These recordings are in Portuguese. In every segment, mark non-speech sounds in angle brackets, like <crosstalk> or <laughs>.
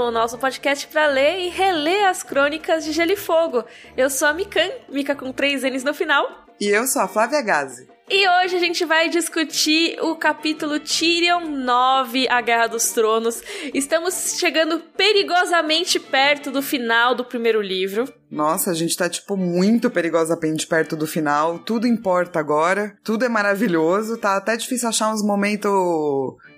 Cavalo, nosso podcast para ler e reler as crônicas de Gelo e Fogo. Eu sou a Mikan, Mika com três N's no final. E eu sou a Flávia Gazi. E hoje a gente vai discutir o capítulo Tyrion 9, A Guerra dos Tronos. Estamos chegando perigosamente perto do final do primeiro livro. Nossa, a gente tá, tipo, muito perigosamente perto do final. Tudo importa agora. Tudo é maravilhoso. Tá até difícil achar uns momentos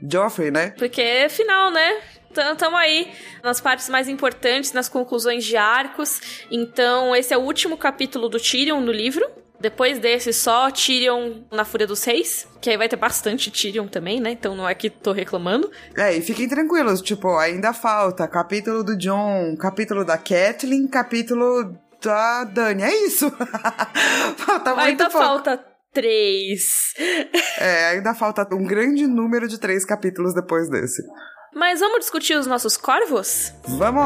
Joffrey, né? Porque é final, né? Estamos aí nas partes mais importantes, nas conclusões de arcos. Então, esse é o último capítulo do Tyrion no livro. Depois desse, só Tyrion na Fúria dos Reis. Que aí vai ter bastante Tyrion também, né? Então não é que tô reclamando. É, e fiquem tranquilos, tipo, ainda falta capítulo do John, capítulo da Kathleen, capítulo da Dani. É isso. <laughs> falta muito Ainda pouco. falta três. É, ainda falta um grande número de três capítulos depois desse. Mas vamos discutir os nossos corvos? Vamos!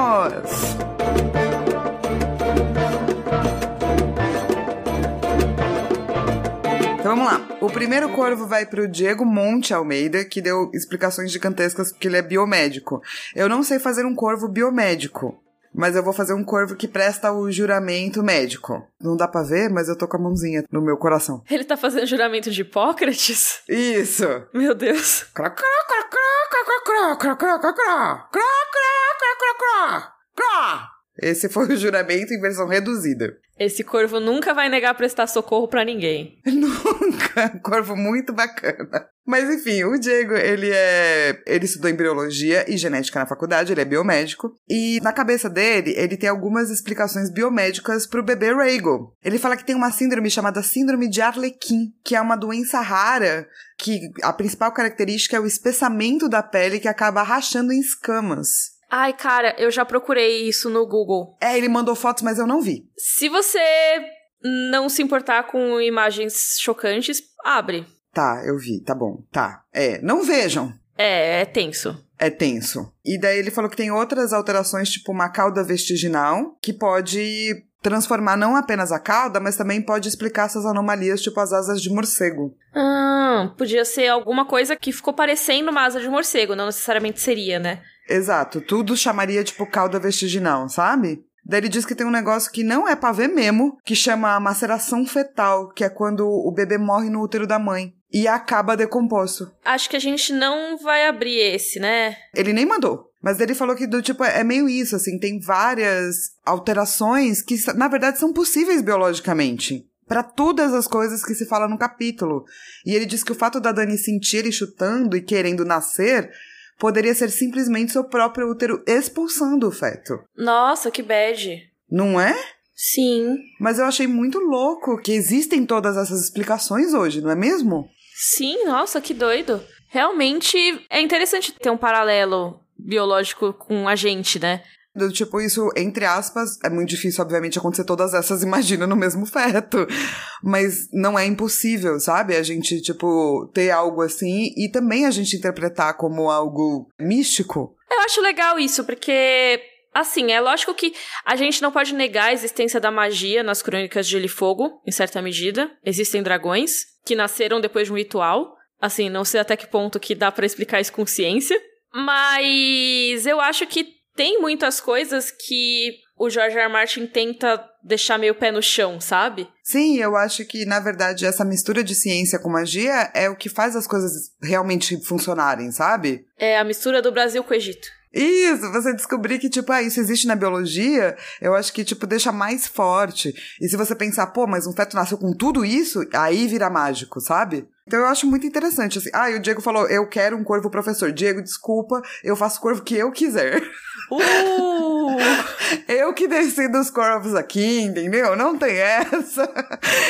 Então vamos lá. O primeiro corvo vai pro Diego Monte Almeida, que deu explicações gigantescas porque ele é biomédico. Eu não sei fazer um corvo biomédico, mas eu vou fazer um corvo que presta o juramento médico. Não dá pra ver, mas eu tô com a mãozinha no meu coração. Ele tá fazendo juramento de Hipócrates? Isso! Meu Deus. Crá, crá, crá, crá, crá, crá, crá, crá, crá, crá, crá, crá, crá, crá, crá. Esse foi o juramento em versão reduzida. Esse corvo nunca vai negar prestar socorro pra ninguém. <laughs> Nunca. Corvo muito bacana. Mas enfim, o Diego, ele é. Ele estudou embriologia e genética na faculdade, ele é biomédico. E na cabeça dele, ele tem algumas explicações biomédicas pro bebê Rhaegal. Ele fala que tem uma síndrome chamada Síndrome de Arlequim, que é uma doença rara que a principal característica é o espessamento da pele que acaba rachando em escamas. Ai, cara, eu já procurei isso no Google. É, ele mandou fotos, mas eu não vi. Se você não se importar com imagens chocantes, abre. Tá, eu vi, tá bom, tá. É, não vejam. É, é tenso. É tenso. E daí ele falou que tem outras alterações, tipo uma cauda vestiginal, que pode transformar não apenas a cauda, mas também pode explicar essas anomalias, tipo as asas de morcego. Ah, podia ser alguma coisa que ficou parecendo uma asa de morcego, não necessariamente seria, né? Exato, tudo chamaria tipo cauda vestiginal, sabe? Daí ele diz que tem um negócio que não é pra ver mesmo, que chama maceração fetal, que é quando o bebê morre no útero da mãe e acaba decomposto. Acho que a gente não vai abrir esse, né? Ele nem mandou. Mas ele falou que do tipo é meio isso, assim, tem várias alterações que na verdade são possíveis biologicamente. Para todas as coisas que se fala no capítulo. E ele diz que o fato da Dani sentir ele chutando e querendo nascer poderia ser simplesmente seu próprio útero expulsando o feto. Nossa, que bad. Não é? Sim. Mas eu achei muito louco que existem todas essas explicações hoje, não é mesmo? Sim, nossa, que doido. Realmente é interessante ter um paralelo biológico com a gente, né? Do tipo, isso, entre aspas, é muito difícil, obviamente, acontecer todas essas, <laughs> imagina, no mesmo feto. Mas não é impossível, sabe? A gente, tipo, ter algo assim e também a gente interpretar como algo místico. Eu acho legal isso, porque Assim, é lógico que a gente não pode negar a existência da magia nas crônicas de Gelo e Fogo, em certa medida. Existem dragões que nasceram depois de um ritual. Assim, não sei até que ponto que dá para explicar isso com ciência. Mas eu acho que tem muitas coisas que o George R. R. Martin tenta deixar meio pé no chão, sabe? Sim, eu acho que, na verdade, essa mistura de ciência com magia é o que faz as coisas realmente funcionarem, sabe? É a mistura do Brasil com o Egito. Isso, você descobrir que, tipo, ah, isso existe na biologia, eu acho que, tipo, deixa mais forte. E se você pensar, pô, mas um feto nasceu com tudo isso, aí vira mágico, sabe? Então eu acho muito interessante, assim. Ah, e o Diego falou, eu quero um corvo professor. Diego, desculpa, eu faço o corvo que eu quiser. Uh! <laughs> eu que decido os corvos aqui, entendeu? Não tem essa.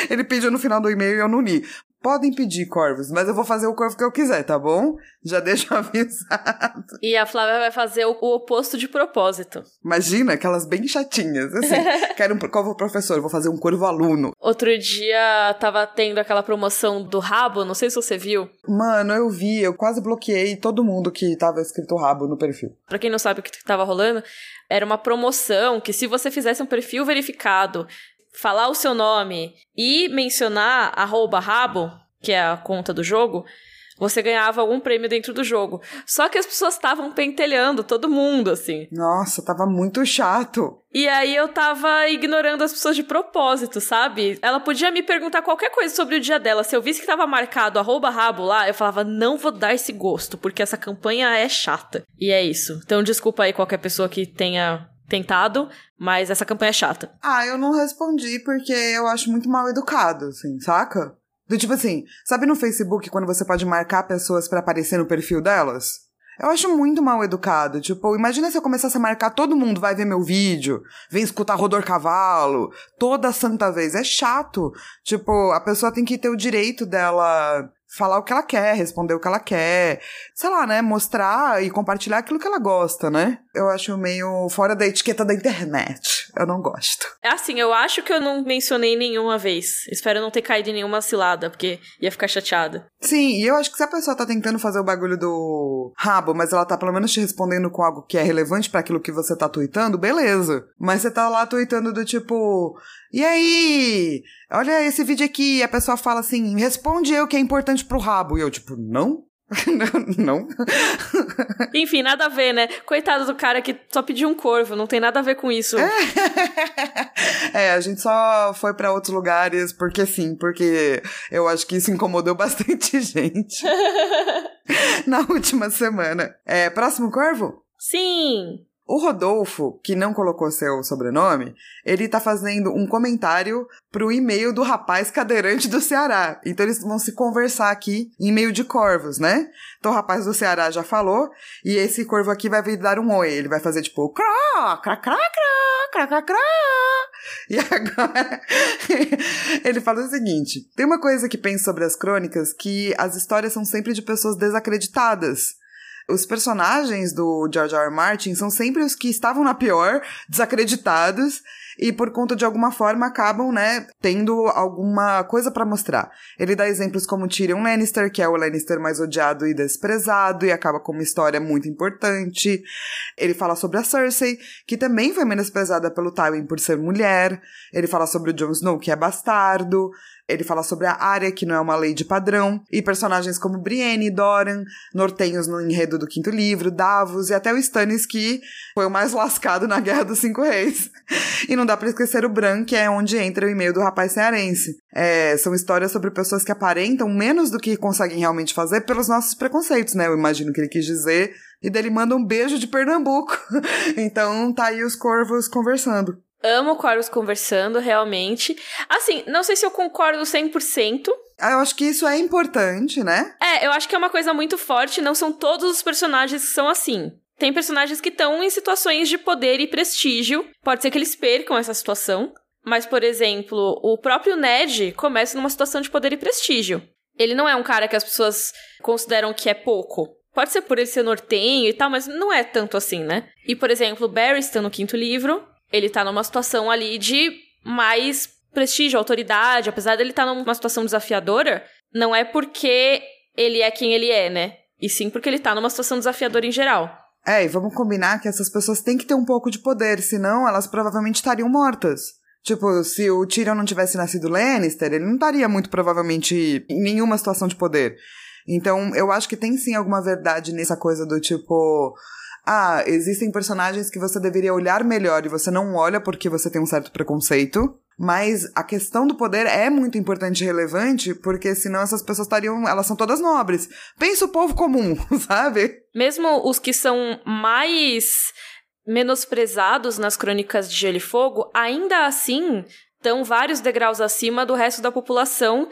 Ele pediu no final do e-mail e eu não li. Podem pedir corvos, mas eu vou fazer o corvo que eu quiser, tá bom? Já <laughs> deixo avisado. E a Flávia vai fazer o, o oposto de propósito. Imagina, aquelas bem chatinhas, assim. <laughs> Quero um corvo professor, vou fazer um corvo aluno. Outro dia tava tendo aquela promoção do rabo, não sei se você viu. Mano, eu vi, eu quase bloqueei todo mundo que tava escrito rabo no perfil. Pra quem não sabe o que tava rolando, era uma promoção que se você fizesse um perfil verificado falar o seu nome e mencionar arroba rabo, que é a conta do jogo, você ganhava algum prêmio dentro do jogo. Só que as pessoas estavam pentelhando todo mundo, assim. Nossa, tava muito chato. E aí eu tava ignorando as pessoas de propósito, sabe? Ela podia me perguntar qualquer coisa sobre o dia dela. Se eu visse que tava marcado arroba rabo lá, eu falava, não vou dar esse gosto, porque essa campanha é chata. E é isso. Então desculpa aí qualquer pessoa que tenha tentado, mas essa campanha é chata. Ah, eu não respondi porque eu acho muito mal educado, assim, saca? Do tipo assim, sabe no Facebook quando você pode marcar pessoas para aparecer no perfil delas? Eu acho muito mal educado. Tipo, imagina se eu começasse a marcar todo mundo vai ver meu vídeo, vem escutar Rodor Cavalo, toda santa vez. É chato. Tipo, a pessoa tem que ter o direito dela falar o que ela quer, responder o que ela quer, sei lá, né, mostrar e compartilhar aquilo que ela gosta, né? Eu acho meio fora da etiqueta da internet. Eu não gosto. É assim, eu acho que eu não mencionei nenhuma vez. Espero não ter caído em nenhuma cilada, porque ia ficar chateada. Sim, e eu acho que se a pessoa tá tentando fazer o bagulho do rabo, mas ela tá pelo menos te respondendo com algo que é relevante para aquilo que você tá tweetando, beleza. Mas você tá lá tweetando do tipo, e aí? Olha esse vídeo aqui. E a pessoa fala assim: responde eu que é importante pro rabo. E eu, tipo, não? <laughs> não. Enfim, nada a ver, né? Coitado do cara que só pediu um corvo, não tem nada a ver com isso. é, a gente só foi para outros lugares porque sim, porque eu acho que isso incomodou bastante <laughs> gente <laughs> na última semana. É, próximo corvo? Sim. O Rodolfo, que não colocou seu sobrenome, ele tá fazendo um comentário pro e-mail do rapaz cadeirante do Ceará. Então eles vão se conversar aqui em meio de corvos, né? Então o rapaz do Ceará já falou, e esse corvo aqui vai vir dar um oi. Ele vai fazer tipo, crá, crá, crá, crá, crá, crá, crá. E <laughs> agora ele fala o seguinte: tem uma coisa que penso sobre as crônicas que as histórias são sempre de pessoas desacreditadas. Os personagens do George R. R. Martin são sempre os que estavam na pior, desacreditados, e por conta de alguma forma acabam, né, tendo alguma coisa para mostrar. Ele dá exemplos como Tyrion Lannister, que é o Lannister mais odiado e desprezado e acaba com uma história muito importante. Ele fala sobre a Cersei, que também foi menosprezada pelo Tywin por ser mulher. Ele fala sobre o Jon Snow, que é bastardo. Ele fala sobre a área, que não é uma lei de padrão, e personagens como Brienne, Doran, nortenhos no enredo do quinto livro, Davos e até o Stannis, que foi o mais <laughs> lascado na Guerra dos Cinco Reis. e não dá para esquecer o Bran, que é onde entra o e-mail do rapaz cearense. É, são histórias sobre pessoas que aparentam menos do que conseguem realmente fazer pelos nossos preconceitos, né? Eu imagino que ele quis dizer. E dele manda um beijo de Pernambuco. <laughs> então tá aí os corvos conversando. Amo Corvos conversando, realmente. Assim, não sei se eu concordo 100%. Ah, eu acho que isso é importante, né? É, eu acho que é uma coisa muito forte, não são todos os personagens que são assim. Tem personagens que estão em situações de poder e prestígio. Pode ser que eles percam essa situação. Mas, por exemplo, o próprio Ned começa numa situação de poder e prestígio. Ele não é um cara que as pessoas consideram que é pouco. Pode ser por ele ser nortenho e tal, mas não é tanto assim, né? E, por exemplo, o Barristan no quinto livro, ele tá numa situação ali de mais prestígio, autoridade, apesar dele estar tá numa situação desafiadora, não é porque ele é quem ele é, né? E sim porque ele tá numa situação desafiadora em geral. É, e vamos combinar que essas pessoas têm que ter um pouco de poder, senão elas provavelmente estariam mortas. Tipo, se o Tyrion não tivesse nascido Lannister, ele não estaria muito provavelmente em nenhuma situação de poder. Então, eu acho que tem sim alguma verdade nessa coisa do tipo, ah, existem personagens que você deveria olhar melhor e você não olha porque você tem um certo preconceito. Mas a questão do poder é muito importante e relevante, porque senão essas pessoas estariam. Elas são todas nobres. Pensa o povo comum, <laughs> sabe? Mesmo os que são mais menosprezados nas crônicas de Gelo e Fogo, ainda assim estão vários degraus acima do resto da população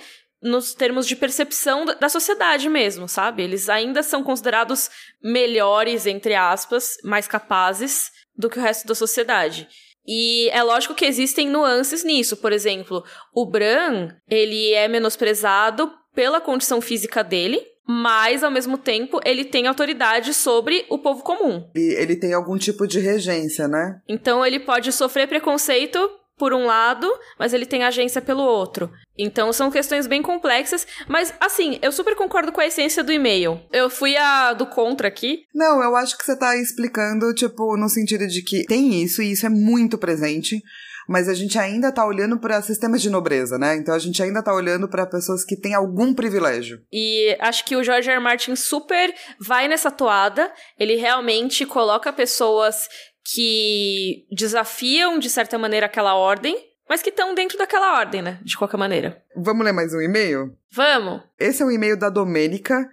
nos termos de percepção da sociedade mesmo, sabe? Eles ainda são considerados melhores, entre aspas, mais capazes do que o resto da sociedade. E é lógico que existem nuances nisso. Por exemplo, o Bran, ele é menosprezado pela condição física dele, mas ao mesmo tempo ele tem autoridade sobre o povo comum. E ele tem algum tipo de regência, né? Então ele pode sofrer preconceito por um lado, mas ele tem agência pelo outro. Então são questões bem complexas, mas assim, eu super concordo com a essência do e-mail. Eu fui a do contra aqui. Não, eu acho que você tá explicando, tipo, no sentido de que tem isso, e isso é muito presente. mas a gente ainda tá olhando para sistemas de nobreza, né? Então a gente ainda tá olhando para pessoas que têm algum privilégio. E acho que o George R. R. Martin super vai nessa toada, ele realmente coloca pessoas que desafiam de certa maneira aquela ordem, mas que estão dentro daquela ordem, né? De qualquer maneira. Vamos ler mais um e-mail? Vamos. Esse é um e-mail da Domênica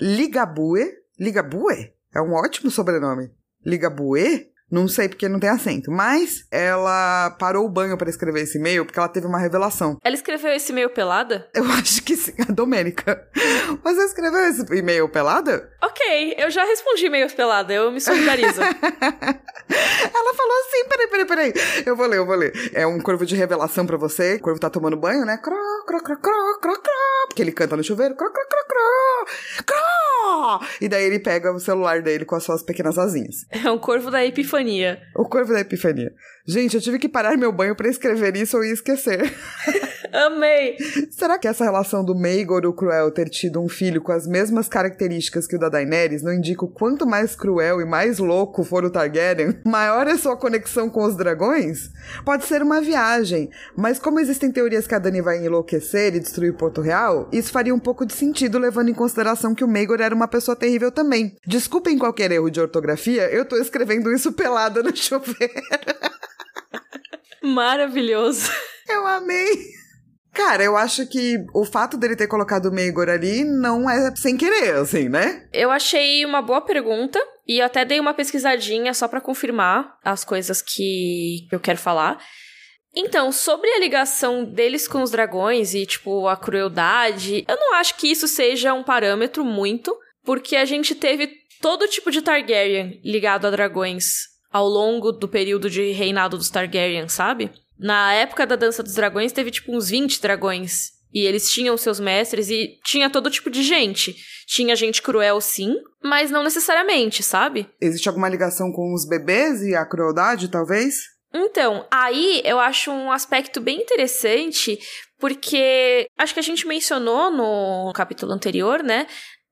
Ligabue. Ligabue? É um ótimo sobrenome. Ligabue? Não sei porque não tem acento, mas ela parou o banho para escrever esse e-mail porque ela teve uma revelação. Ela escreveu esse e-mail pelada? <laughs> Eu acho que sim, a Domênica. Você escreveu esse e-mail pelada? Ok, eu já respondi e-mails pelada, eu me solidarizo. <laughs> ela falou assim: peraí, peraí, peraí. Eu vou ler, eu vou ler. É um corvo de revelação para você. O corvo tá tomando banho, né? Cro, cro, cro, cro, cro, cro. Porque ele canta no chuveiro. Cro, cro, cro, cro. Cro. E daí ele pega o celular dele com as suas pequenas asinhas. É um corvo da epifania epifania. O corvo da epifania. Gente, eu tive que parar meu banho para escrever isso ou ia esquecer. <laughs> <laughs> Amei! Será que essa relação do Maegor, o cruel, ter tido um filho com as mesmas características que o da Daenerys não indica o quanto mais cruel e mais louco for o Targaryen, <laughs> maior é sua conexão com os dragões? Pode ser uma viagem, mas como existem teorias que a Dani vai enlouquecer e destruir Porto Real, isso faria um pouco de sentido levando em consideração que o Maegor era uma pessoa terrível também. Desculpem qualquer erro de ortografia, eu tô escrevendo isso pelada no <laughs> chuveiro. Maravilhoso. Eu amei. Cara, eu acho que o fato dele ter colocado o Meigor ali não é sem querer, assim, né? Eu achei uma boa pergunta e eu até dei uma pesquisadinha só para confirmar as coisas que eu quero falar. Então, sobre a ligação deles com os dragões e, tipo, a crueldade, eu não acho que isso seja um parâmetro muito, porque a gente teve todo tipo de Targaryen ligado a dragões ao longo do período de reinado dos Targaryen, sabe? Na época da Dança dos Dragões, teve tipo uns 20 dragões. E eles tinham seus mestres e tinha todo tipo de gente. Tinha gente cruel, sim, mas não necessariamente, sabe? Existe alguma ligação com os bebês e a crueldade, talvez? Então, aí eu acho um aspecto bem interessante, porque acho que a gente mencionou no capítulo anterior, né?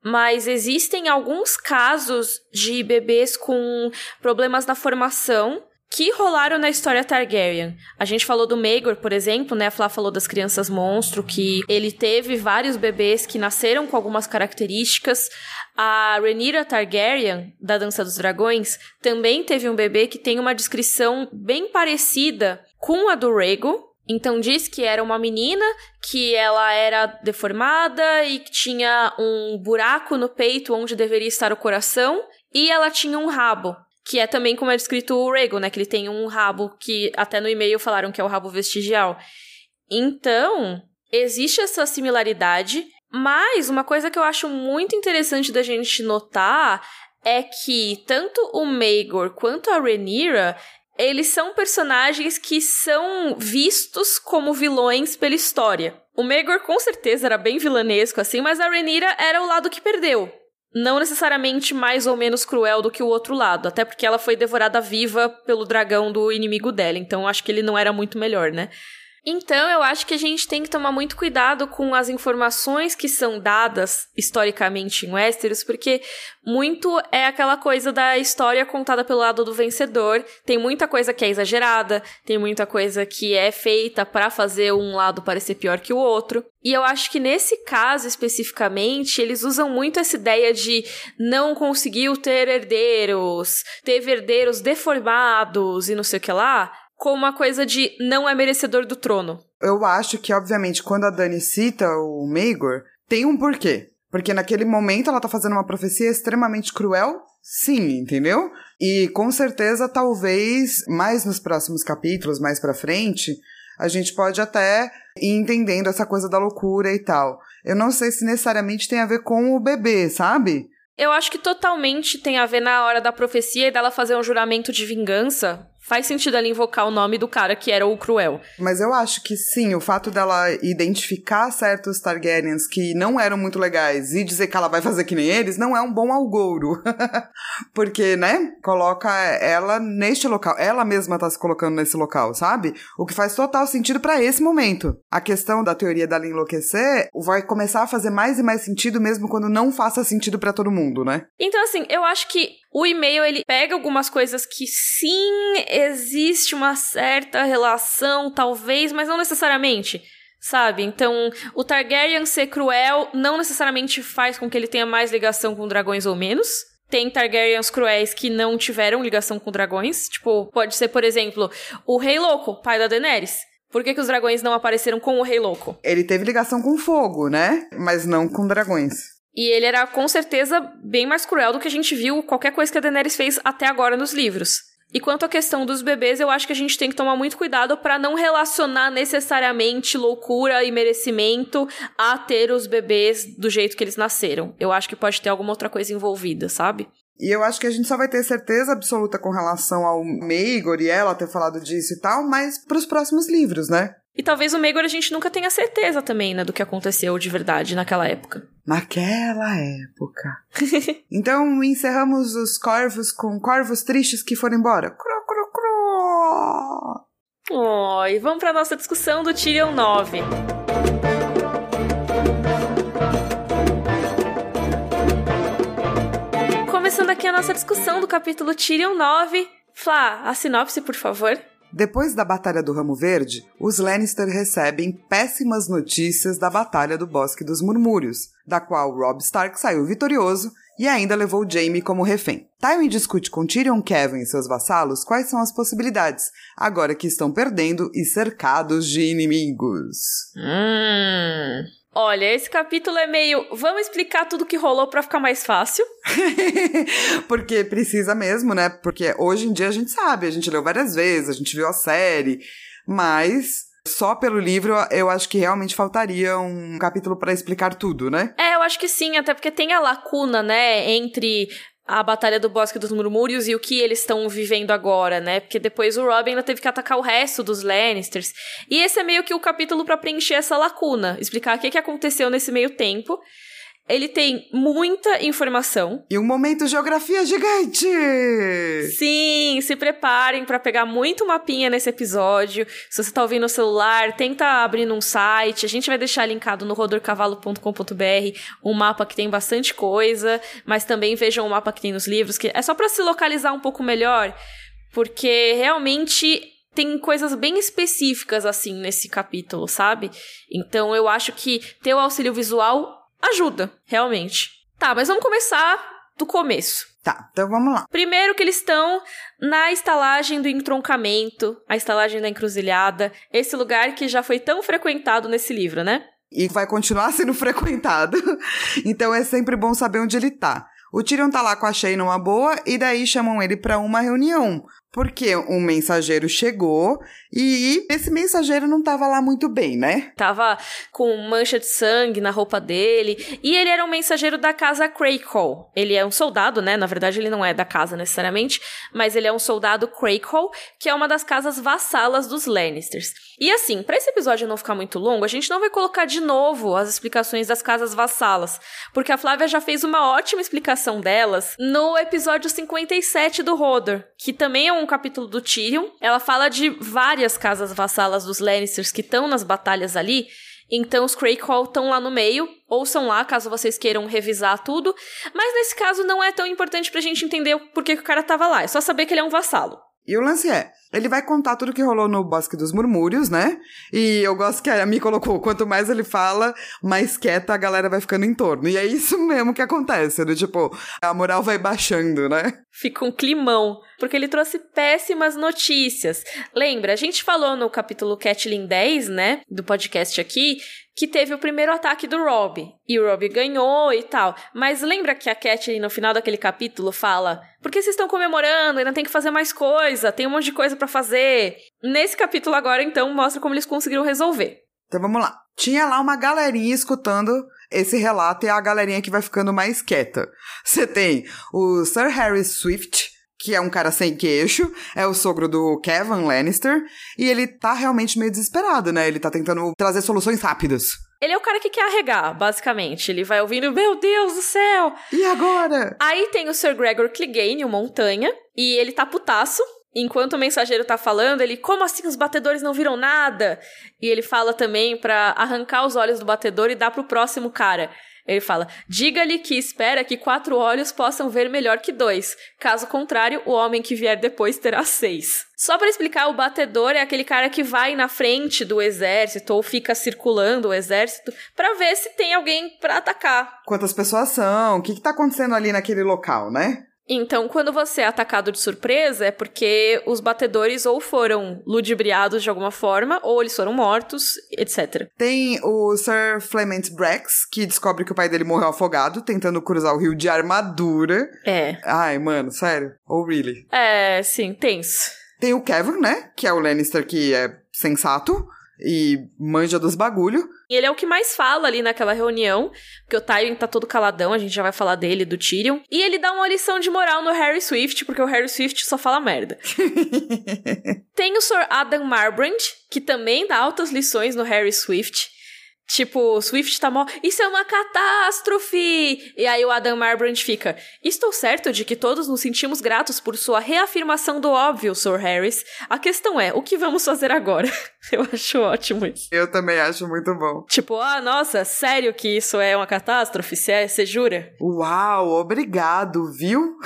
mas existem alguns casos de bebês com problemas na formação que rolaram na história Targaryen. A gente falou do Maegor, por exemplo, né? A Flá falou das crianças monstro, que ele teve vários bebês que nasceram com algumas características. A Rhaenyra Targaryen, da Dança dos Dragões, também teve um bebê que tem uma descrição bem parecida com a do Rhaego, então diz que era uma menina, que ela era deformada e que tinha um buraco no peito onde deveria estar o coração, e ela tinha um rabo, que é também como é descrito o Rego, né, que ele tem um rabo que até no e-mail falaram que é o rabo vestigial. Então, existe essa similaridade, mas uma coisa que eu acho muito interessante da gente notar é que tanto o Maegor quanto a Rhaenyra, eles são personagens que são vistos como vilões pela história. O Megor com certeza era bem vilanesco assim, mas a Rhaenyra era o lado que perdeu. Não necessariamente mais ou menos cruel do que o outro lado, até porque ela foi devorada viva pelo dragão do inimigo dela, então acho que ele não era muito melhor, né? Então, eu acho que a gente tem que tomar muito cuidado com as informações que são dadas historicamente em Westeros, porque muito é aquela coisa da história contada pelo lado do vencedor. Tem muita coisa que é exagerada, tem muita coisa que é feita para fazer um lado parecer pior que o outro. E eu acho que nesse caso especificamente, eles usam muito essa ideia de não conseguiu ter herdeiros, teve herdeiros deformados e não sei o que lá como uma coisa de não é merecedor do trono. Eu acho que, obviamente, quando a Dani cita o Maegor, tem um porquê. Porque naquele momento ela tá fazendo uma profecia extremamente cruel, sim, entendeu? E com certeza, talvez, mais nos próximos capítulos, mais pra frente, a gente pode até ir entendendo essa coisa da loucura e tal. Eu não sei se necessariamente tem a ver com o bebê, sabe? Eu acho que totalmente tem a ver na hora da profecia e dela fazer um juramento de vingança faz sentido ela invocar o nome do cara que era o Cruel. Mas eu acho que sim, o fato dela identificar certos Targaryens que não eram muito legais e dizer que ela vai fazer que nem eles não é um bom algouro. <laughs> Porque, né, coloca ela neste local. Ela mesma tá se colocando nesse local, sabe? O que faz total sentido para esse momento. A questão da teoria dela enlouquecer vai começar a fazer mais e mais sentido mesmo quando não faça sentido para todo mundo, né? Então, assim, eu acho que o e-mail ele pega algumas coisas que sim existe uma certa relação, talvez, mas não necessariamente. Sabe? Então, o Targaryen ser cruel não necessariamente faz com que ele tenha mais ligação com dragões ou menos. Tem Targaryens cruéis que não tiveram ligação com dragões. Tipo, pode ser, por exemplo, o Rei Louco, pai da Daenerys. Por que, que os dragões não apareceram com o Rei Louco? Ele teve ligação com fogo, né? Mas não com dragões. E ele era com certeza bem mais cruel do que a gente viu qualquer coisa que a Daenerys fez até agora nos livros. E quanto à questão dos bebês, eu acho que a gente tem que tomar muito cuidado para não relacionar necessariamente loucura e merecimento a ter os bebês do jeito que eles nasceram. Eu acho que pode ter alguma outra coisa envolvida, sabe? E eu acho que a gente só vai ter certeza absoluta com relação ao Meigor e ela ter falado disso e tal, mas pros próximos livros, né? E talvez o Meigor a gente nunca tenha certeza também, né, do que aconteceu de verdade naquela época. Naquela época. <laughs> então encerramos os corvos com corvos tristes que foram embora. Cro, cro, cro. Oh, e vamos para nossa discussão do Tyrion 9. Começando aqui a nossa discussão do capítulo Tyrion 9. Flá, a sinopse, por favor. Depois da Batalha do Ramo Verde, os Lannister recebem péssimas notícias da Batalha do Bosque dos Murmúrios, da qual Robb Stark saiu vitorioso e ainda levou Jaime como refém. Tywin discute com Tyrion Kevin e seus vassalos quais são as possibilidades, agora que estão perdendo e cercados de inimigos. Hum. Olha, esse capítulo é meio. Vamos explicar tudo que rolou para ficar mais fácil. <laughs> Porque precisa mesmo, né? Porque hoje em dia a gente sabe, a gente leu várias vezes, a gente viu a série, mas só pelo livro eu acho que realmente faltaria um capítulo para explicar tudo, né? É, eu acho que sim, até porque tem a lacuna, né, entre a Batalha do Bosque dos Murmúrios e o que eles estão vivendo agora, né? Porque depois o Robin ainda teve que atacar o resto dos Lannisters. E esse é meio que o capítulo para preencher essa lacuna, explicar o que, que aconteceu nesse meio tempo. Ele tem muita informação. E um momento geografia gigante! Sim, se preparem para pegar muito mapinha nesse episódio. Se você tá ouvindo no celular, tenta abrir um site. A gente vai deixar linkado no rodorcavalo.com.br um mapa que tem bastante coisa, mas também vejam o mapa que tem nos livros, que é só para se localizar um pouco melhor, porque realmente tem coisas bem específicas assim nesse capítulo, sabe? Então eu acho que ter o auxílio visual ajuda, realmente. Tá, mas vamos começar do começo. Tá, então vamos lá. Primeiro que eles estão na estalagem do entroncamento, a estalagem da encruzilhada, esse lugar que já foi tão frequentado nesse livro, né? E vai continuar sendo <laughs> frequentado. então é sempre bom saber onde ele tá. O Tyrion tá lá com a Shay numa boa e daí chamam ele para uma reunião. Porque um mensageiro chegou e esse mensageiro não tava lá muito bem, né? Tava com mancha de sangue na roupa dele. E ele era um mensageiro da casa Crackle. Ele é um soldado, né? Na verdade, ele não é da casa necessariamente, mas ele é um soldado Crackle, que é uma das casas vassalas dos Lannisters. E assim, para esse episódio não ficar muito longo, a gente não vai colocar de novo as explicações das casas vassalas, porque a Flávia já fez uma ótima explicação delas no episódio 57 do Rodor, que também é um capítulo do Tyrion. Ela fala de várias casas vassalas dos Lannisters que estão nas batalhas ali. Então os Craycall estão lá no meio, ouçam lá caso vocês queiram revisar tudo. Mas nesse caso não é tão importante pra gente entender por que, que o cara tava lá, é só saber que ele é um vassalo. E o lance é, ele vai contar tudo que rolou no Bosque dos Murmúrios, né? E eu gosto que a Mi colocou, quanto mais ele fala, mais quieta a galera vai ficando em torno. E é isso mesmo que acontece, do tipo, a moral vai baixando, né? Fica um climão, porque ele trouxe péssimas notícias. Lembra, a gente falou no capítulo Catlin 10, né, do podcast aqui, que teve o primeiro ataque do Rob. E o Rob ganhou e tal. Mas lembra que a Catelyn, no final daquele capítulo, fala: Por que vocês estão comemorando? Ainda tem que fazer mais coisa, tem um monte de coisa para fazer. Nesse capítulo agora, então, mostra como eles conseguiram resolver. Então vamos lá. Tinha lá uma galerinha escutando esse relato e é a galerinha que vai ficando mais quieta. Você tem o Sir Harry Swift, que é um cara sem queixo, é o sogro do Kevin Lannister, e ele tá realmente meio desesperado, né? Ele tá tentando trazer soluções rápidas. Ele é o cara que quer arregar, basicamente. Ele vai ouvindo, meu Deus do céu! E agora? Aí tem o Sir Gregor Clegane, o Montanha, e ele tá putaço. Enquanto o mensageiro tá falando, ele, como assim os batedores não viram nada? E ele fala também pra arrancar os olhos do batedor e dar pro próximo cara. Ele fala: diga-lhe que espera que quatro olhos possam ver melhor que dois. Caso contrário, o homem que vier depois terá seis. Só para explicar, o batedor é aquele cara que vai na frente do exército ou fica circulando o exército para ver se tem alguém para atacar. Quantas pessoas são? O que, que tá acontecendo ali naquele local, né? Então, quando você é atacado de surpresa, é porque os batedores ou foram ludibriados de alguma forma, ou eles foram mortos, etc. Tem o Sir Clement Brax, que descobre que o pai dele morreu afogado, tentando cruzar o rio de armadura. É. Ai, mano, sério? Oh, really? É, sim, tenso. Tem o Kevin, né? Que é o Lannister que é sensato e manja dos bagulho. E ele é o que mais fala ali naquela reunião, porque o Tywin tá todo caladão, a gente já vai falar dele, do Tyrion. E ele dá uma lição de moral no Harry Swift, porque o Harry Swift só fala merda. <laughs> Tem o Sir Adam Marbrand, que também dá altas lições no Harry Swift. Tipo, Swift tá mó. Isso é uma catástrofe! E aí o Adam Marbrand fica. Estou certo de que todos nos sentimos gratos por sua reafirmação do óbvio, Sir Harris. A questão é, o que vamos fazer agora? <laughs> Eu acho ótimo isso. Eu também acho muito bom. Tipo, ah, nossa, sério que isso é uma catástrofe? Você é, jura? Uau, obrigado, viu?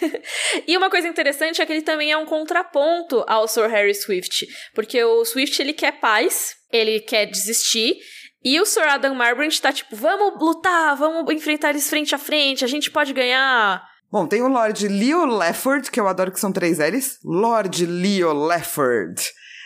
<laughs> e uma coisa interessante é que ele também é um contraponto ao Sir Harry Swift, porque o Swift ele quer paz, ele quer desistir, e o Sir Adam Marbrand tá tipo, vamos lutar, vamos enfrentar eles frente a frente, a gente pode ganhar. Bom, tem o Lord Leo Lefford, que eu adoro que são três L's. Lord Leo Lefford.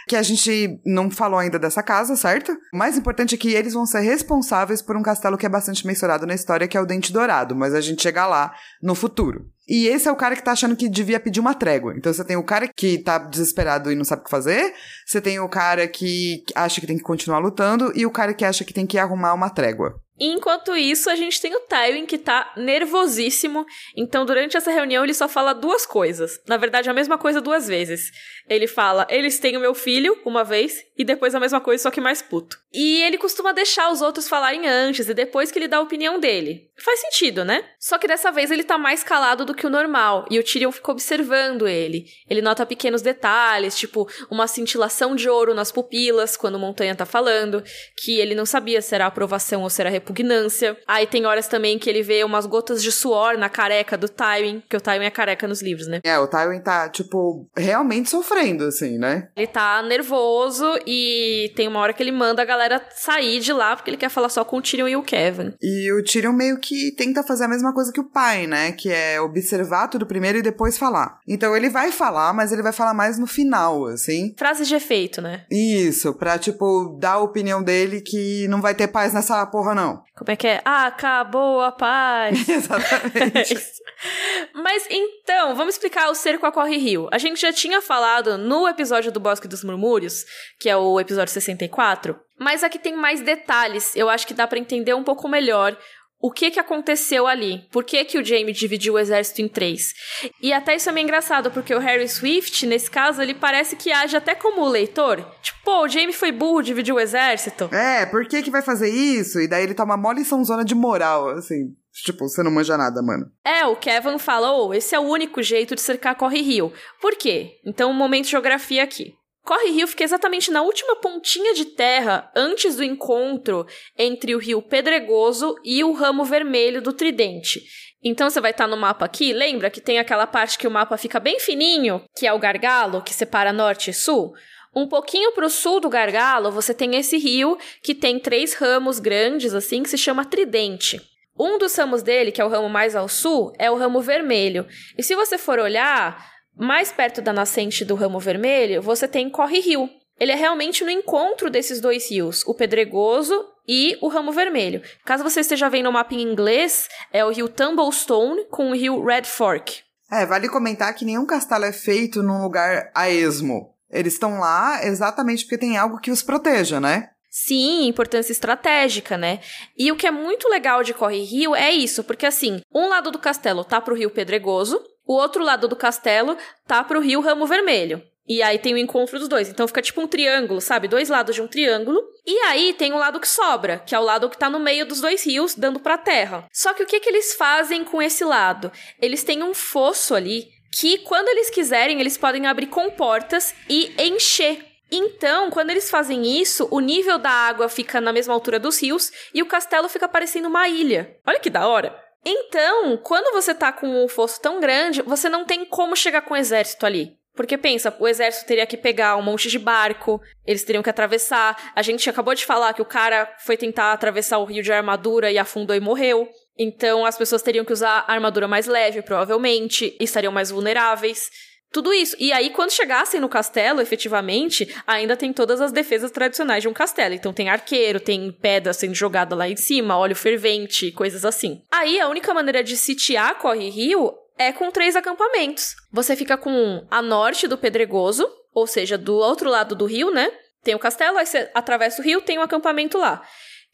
Que a gente não falou ainda dessa casa, certo? O mais importante é que eles vão ser responsáveis por um castelo que é bastante mensurado na história, que é o Dente Dourado, mas a gente chega lá no futuro. E esse é o cara que tá achando que devia pedir uma trégua. Então você tem o cara que tá desesperado e não sabe o que fazer, você tem o cara que acha que tem que continuar lutando e o cara que acha que tem que arrumar uma trégua. Enquanto isso, a gente tem o Tywin que tá nervosíssimo. Então, durante essa reunião, ele só fala duas coisas. Na verdade, a mesma coisa duas vezes. Ele fala, eles têm o meu filho, uma vez, e depois a mesma coisa, só que mais puto. E ele costuma deixar os outros falarem antes e depois que ele dá a opinião dele. Faz sentido, né? Só que dessa vez ele tá mais calado do que o normal, e o Tyrion fica observando ele. Ele nota pequenos detalhes, tipo uma cintilação de ouro nas pupilas quando Montanha tá falando, que ele não sabia se era aprovação ou se era repugnância. Aí tem horas também que ele vê umas gotas de suor na careca do Tywin, que o Tywin é careca nos livros, né? É, o Tywin tá, tipo, realmente sofrendo, assim, né? Ele tá nervoso e tem uma hora que ele manda a galera sair de lá porque ele quer falar só com o Tyrion e o Kevin. E o Tyrion meio que tenta fazer a mesma coisa que o pai, né? Que é observar tudo primeiro e depois falar. Então ele vai falar, mas ele vai falar mais no final, assim. Frases de efeito, né? Isso, pra, tipo, dar a opinião dele que não vai ter paz nessa porra, não. Como é que é? Acabou a paz. <laughs> Exatamente. <laughs> Mas então, vamos explicar o cerco a Corre Rio. A gente já tinha falado no episódio do Bosque dos Murmúrios, que é o episódio 64, mas aqui tem mais detalhes. Eu acho que dá para entender um pouco melhor o que que aconteceu ali? Por que que o Jaime dividiu o exército em três? E até isso é meio engraçado, porque o Harry Swift, nesse caso, ele parece que age até como o leitor. Tipo, pô, o Jaime foi burro, dividiu o exército. É, por que que vai fazer isso? E daí ele toma mó liçãozona de moral, assim. Tipo, você não manja nada, mano. É, o Kevin falou, oh, esse é o único jeito de cercar Corre Rio. Por quê? Então, um momento de geografia aqui. Corre Rio fica exatamente na última pontinha de terra antes do encontro entre o rio Pedregoso e o ramo vermelho do Tridente. Então você vai estar no mapa aqui, lembra que tem aquela parte que o mapa fica bem fininho, que é o gargalo, que separa norte e sul? Um pouquinho para o sul do gargalo, você tem esse rio que tem três ramos grandes, assim, que se chama Tridente. Um dos ramos dele, que é o ramo mais ao sul, é o ramo vermelho. E se você for olhar, mais perto da nascente do ramo vermelho, você tem Corre Rio. Ele é realmente no encontro desses dois rios, o Pedregoso e o Ramo Vermelho. Caso você esteja vendo o mapa em inglês, é o rio Tumblestone com o rio Red Fork. É, vale comentar que nenhum castelo é feito num lugar a esmo. Eles estão lá exatamente porque tem algo que os proteja, né? Sim, importância estratégica, né? E o que é muito legal de Corre Rio é isso, porque assim, um lado do castelo tá pro rio Pedregoso, o outro lado do castelo tá pro rio Ramo Vermelho. E aí tem o encontro dos dois. Então fica tipo um triângulo, sabe? Dois lados de um triângulo. E aí tem o lado que sobra, que é o lado que tá no meio dos dois rios, dando pra terra. Só que o que, que eles fazem com esse lado? Eles têm um fosso ali que, quando eles quiserem, eles podem abrir comportas e encher Então, quando eles fazem isso, o nível da água fica na mesma altura dos rios e o castelo fica parecendo uma ilha. Olha que da hora! Então, quando você tá com um fosso tão grande, você não tem como chegar com o exército ali. Porque pensa, o exército teria que pegar um monte de barco, eles teriam que atravessar. A gente acabou de falar que o cara foi tentar atravessar o rio de armadura e afundou e morreu. Então as pessoas teriam que usar armadura mais leve, provavelmente, e estariam mais vulneráveis. Tudo isso. E aí, quando chegassem no castelo, efetivamente, ainda tem todas as defesas tradicionais de um castelo. Então tem arqueiro, tem pedra sendo jogada lá em cima, óleo fervente, coisas assim. Aí a única maneira de sitiar Corre Rio é com três acampamentos. Você fica com a norte do Pedregoso, ou seja, do outro lado do rio, né? Tem o castelo, aí você atravessa o rio, tem um acampamento lá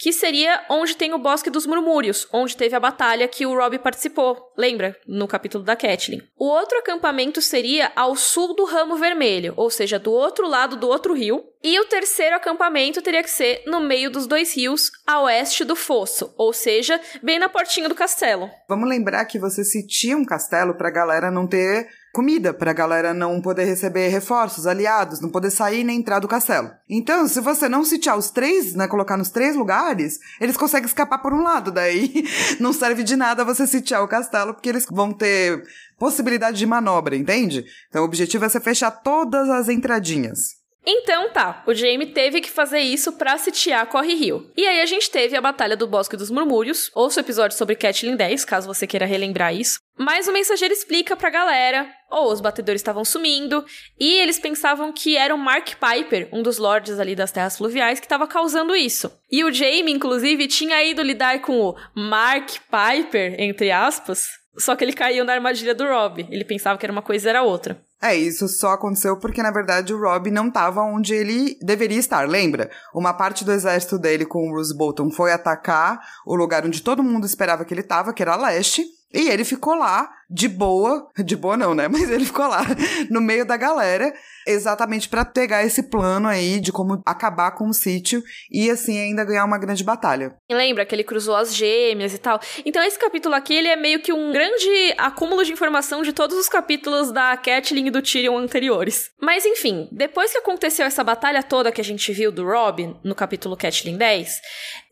que seria onde tem o Bosque dos Murmúrios, onde teve a batalha que o Robb participou, lembra? No capítulo da Catelyn. O outro acampamento seria ao sul do Ramo Vermelho, ou seja, do outro lado do outro rio. E o terceiro acampamento teria que ser no meio dos dois rios, a oeste do fosso, ou seja, bem na portinha do castelo. Vamos lembrar que você sitia um castelo pra galera não ter comida para a galera não poder receber reforços, aliados, não poder sair nem entrar do castelo. Então, se você não sitiar os três, né, colocar nos três lugares, eles conseguem escapar por um lado, daí <laughs> não serve de nada você sitiar o castelo, porque eles vão ter possibilidade de manobra, entende? Então, o objetivo é você fechar todas as entradinhas. Então tá, o Jaime teve que fazer isso pra sitiar Corre Rio. E aí a gente teve a Batalha do Bosque dos Murmúrios, ouça o episódio sobre Catelyn 10, caso você queira relembrar isso. Mas o mensageiro explica pra galera, ou os batedores estavam sumindo, e eles pensavam que era o Mark Piper, um dos lords ali das terras fluviais, que estava causando isso. E o Jaime, inclusive, tinha ido lidar com o Mark Piper, entre aspas, só que ele caiu na armadilha do Rob. Ele pensava que era uma coisa e era outra. É, isso só aconteceu porque, na verdade, o Rob não estava onde ele deveria estar, lembra? Uma parte do exército dele com o Bruce Bolton foi atacar o lugar onde todo mundo esperava que ele estava, que era a leste, e ele ficou lá, de boa, de boa não, né? <laughs> Mas ele ficou lá, no meio da galera, exatamente para pegar esse plano aí de como acabar com o sítio e assim ainda ganhar uma grande batalha. Lembra que ele cruzou as gêmeas e tal. Então esse capítulo aqui, ele é meio que um grande acúmulo de informação de todos os capítulos da Catelyn e do Tyrion anteriores. Mas enfim, depois que aconteceu essa batalha toda que a gente viu do Robin no capítulo Catelyn 10,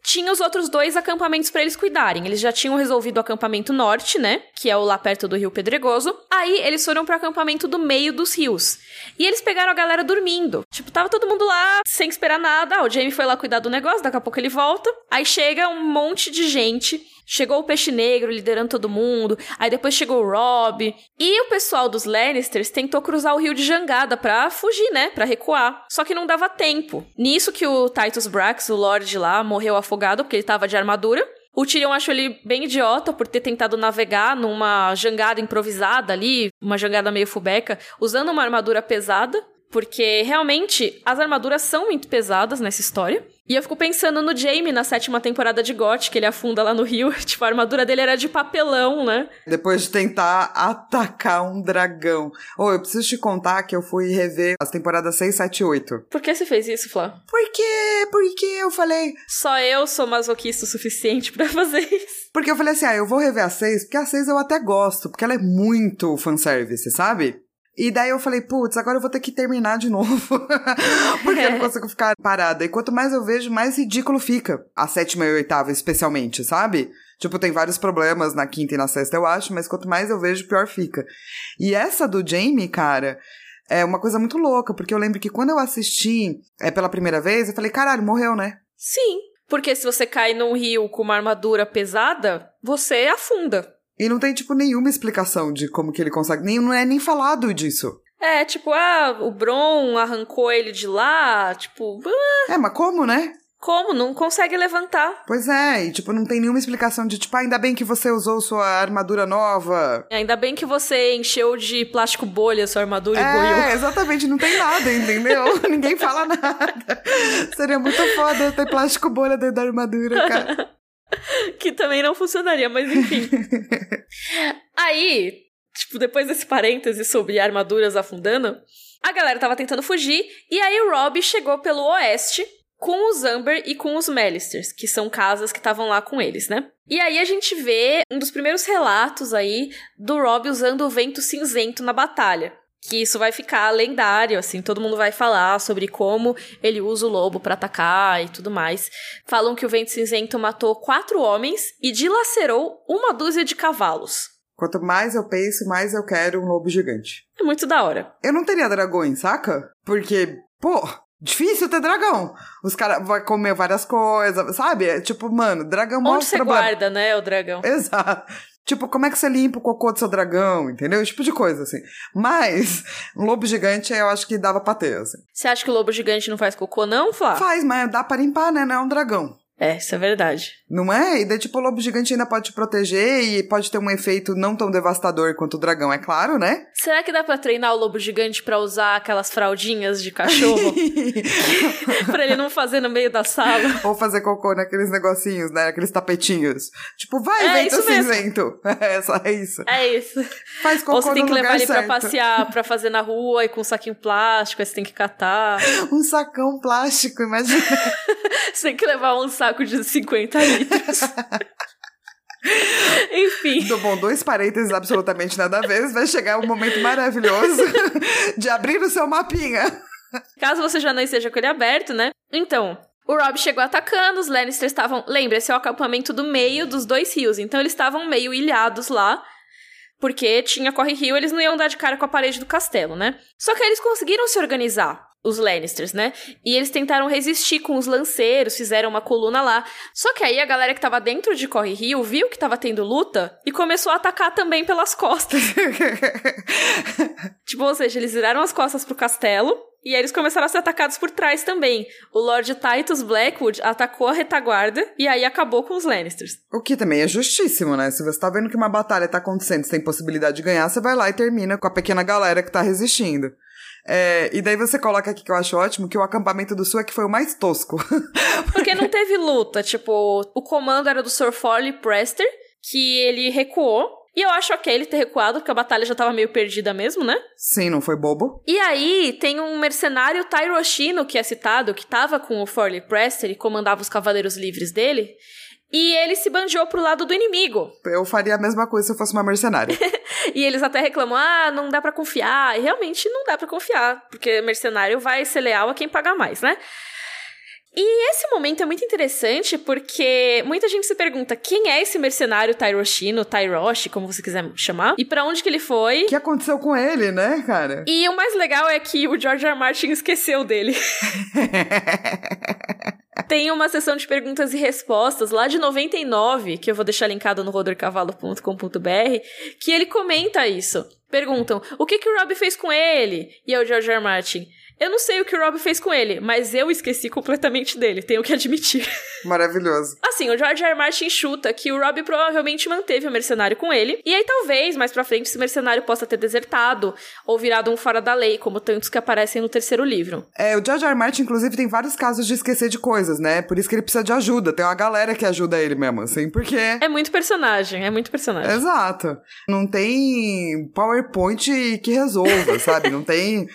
tinha os outros dois acampamentos para eles cuidarem. Eles já tinham resolvido o acampamento norte, né? Que é o lá perto do Rio Pedregoso. Aí eles foram pro acampamento do meio dos rios. E eles pegaram a galera dormindo. Tipo, tava todo mundo lá, sem esperar nada. Ah, o Jamie foi lá cuidar do negócio, daqui a pouco ele volta. Aí chega um monte de gente Chegou o Peixe Negro liderando todo mundo. Aí depois chegou o Rob. E o pessoal dos Lannisters tentou cruzar o rio de Jangada pra fugir, né? Pra recuar. Só que não dava tempo. Nisso que o Titus Brax, o Lorde lá, morreu afogado porque ele tava de armadura. O Tyrion achou ele bem idiota por ter tentado navegar numa jangada improvisada ali, uma jangada meio fubeca, usando uma armadura pesada. Porque realmente as armaduras são muito pesadas nessa história. E eu fico pensando no Jaime na sétima temporada de GOT, que ele afunda lá no rio. <laughs> Tipo, a armadura dele era de papelão, né? Depois de tentar atacar um dragão. Oh, eu preciso te contar que eu fui rever as temporadas 6, 7 e 8. Por que você fez isso, Flá? Porque, porque eu falei... Só eu sou masoquista o suficiente <laughs> para fazer isso. Porque eu falei assim, ah, eu vou rever a 6, porque a 6 eu até gosto, porque ela é muito fanservice, sabe? E daí eu falei, putz, agora eu vou ter que terminar de novo. <laughs> Porque eu não consigo ficar parada. E quanto mais eu vejo, mais ridículo fica. A sétima e a oitava, especialmente, sabe? Tipo, tem vários problemas na quinta e na sexta, eu acho, mas quanto mais eu vejo, pior fica. E essa do Jamie, cara, é uma coisa muito louca, porque eu lembro que quando eu assisti é, pela primeira vez, eu falei, caralho, morreu, né? Sim. Porque se você cai num rio com uma armadura pesada, você afunda. E não tem, tipo, nenhuma explicação de como que ele consegue. Nem, não é nem falado disso. É, tipo, ah, o Bron arrancou ele de lá, tipo. Ah. É, mas como, né? Como? Não consegue levantar. Pois é, e tipo, não tem nenhuma explicação de tipo, ah, ainda bem que você usou sua armadura nova. Ainda bem que você encheu de plástico bolha sua armadura é, e boiou. É, exatamente, não tem nada, entendeu? <laughs> Ninguém fala nada. Seria muito foda ter plástico bolha dentro da armadura, cara. <laughs> <laughs> que também não funcionaria, mas enfim. <laughs> Aí, tipo, depois desse parêntese sobre armaduras afundando, a galera tava tentando fugir, e aí o Rob chegou pelo oeste com os Amber e com os Mellisters, que são casas que estavam lá com eles, né? E aí a gente vê um dos primeiros relatos aí do Rob usando o vento cinzento na batalha. Que isso vai ficar lendário, assim, todo mundo vai falar sobre como ele usa o lobo para atacar e tudo mais. Falam que o vento cinzento matou quatro homens e dilacerou uma dúzia de cavalos. Quanto mais eu penso, mais eu quero um lobo gigante. É muito da hora. Eu não teria dragões, saca? Porque, pô, difícil ter dragão. Os caras vão comer várias coisas, sabe? É tipo, mano, dragão Onde você guarda, né, o dragão? Exato. Tipo, como é que você limpa o cocô do seu dragão, entendeu? Esse tipo de coisa, assim. Mas, um lobo gigante eu acho que dava pra ter, assim. Você acha que o lobo gigante não faz cocô, não, Flá? Faz, mas dá pra limpar, né? Não é um dragão. É, isso é verdade. Não é? E daí, tipo, o lobo gigante ainda pode te proteger e pode ter um efeito não tão devastador quanto o dragão, é claro, né? Será que dá pra treinar o lobo gigante pra usar aquelas fraldinhas de cachorro? <laughs> pra ele não fazer no meio da sala. Ou fazer cocô naqueles negocinhos, né? Aqueles tapetinhos. Tipo, vai, é vento cinzento. <laughs> É, só, é isso. É isso. Faz cocô Ou você tem que levar ele certo. pra passear, pra fazer na rua e com um saquinho plástico, aí você tem que catar. <laughs> Um sacão plástico, imagina. você tem que levar um saco de 50 litros. <laughs> Enfim. Então, bom, dois parênteses absolutamente nada a ver. Vai chegar um momento maravilhoso <laughs> de abrir o seu mapinha. Caso você já não esteja com ele aberto, né? Então, o Rob chegou atacando, os Lannisters estavam. Lembra, esse é o acampamento do meio dos dois rios. Então eles estavam meio ilhados lá. Porque tinha corre-rio, eles não iam dar de cara com a parede do castelo, né? Só que eles conseguiram se organizar os Lannisters, né? E eles tentaram resistir com os lanceiros, fizeram uma coluna lá. Só que aí a galera que tava dentro de Corre Rio viu que tava tendo luta e começou a atacar também pelas costas. <laughs> tipo, ou seja, eles viraram as costas pro castelo e aí eles começaram a ser atacados por trás também. O Lord Titus Blackwood atacou a retaguarda e aí acabou com os Lannisters. O que também é justíssimo, né? Se você tá vendo que uma batalha tá acontecendo, você tem possibilidade de ganhar, você vai lá e termina com a pequena galera que tá resistindo. É, e daí você coloca aqui que eu acho ótimo que o acampamento do sul é que foi o mais tosco. <laughs> Porque não teve luta. Tipo, o comando era do Sir Forley Prester, que ele recuou. E eu acho ok ele ter recuado, porque a batalha já tava meio perdida mesmo, né? Sim, não foi bobo. E aí, tem um mercenário Tyroshino, que é citado, que tava com o Forley Prester e comandava os cavaleiros livres dele. E ele se banjou pro lado do inimigo. Eu faria a mesma coisa se eu fosse uma mercenária. <laughs> e eles até reclamam: ah, não dá para confiar. E realmente não dá para confiar, porque mercenário vai ser leal a quem pagar mais, né? E esse momento é muito interessante porque muita gente se pergunta quem é esse mercenário Tyroshino, Tyroshi, como você quiser chamar, e para onde que ele foi. O que aconteceu com ele, né, cara? E o mais legal é que o George R. R. Martin esqueceu dele. <laughs> Tem uma sessão de perguntas e respostas lá de 99, que eu vou deixar linkado no rodorcavalo.com.br, que ele comenta isso. Perguntam: o que, que o Rob fez com ele? E é o George R. Martin. Eu não sei o que o Rob fez com ele, mas eu esqueci completamente dele, tenho que admitir. <laughs> Maravilhoso. Assim, o George R. R. Martin chuta que o Rob provavelmente manteve o mercenário com ele, e aí talvez, mais pra frente, esse mercenário possa ter desertado ou virado um fora da lei, como tantos que aparecem no terceiro livro. É, o George R. R. Martin, inclusive, tem vários casos de esquecer de coisas, né? Por isso que ele precisa de ajuda. Tem uma galera que ajuda ele mesmo, assim, porque... É muito personagem, é muito personagem. Exato. Não tem PowerPoint que resolva, sabe? Não tem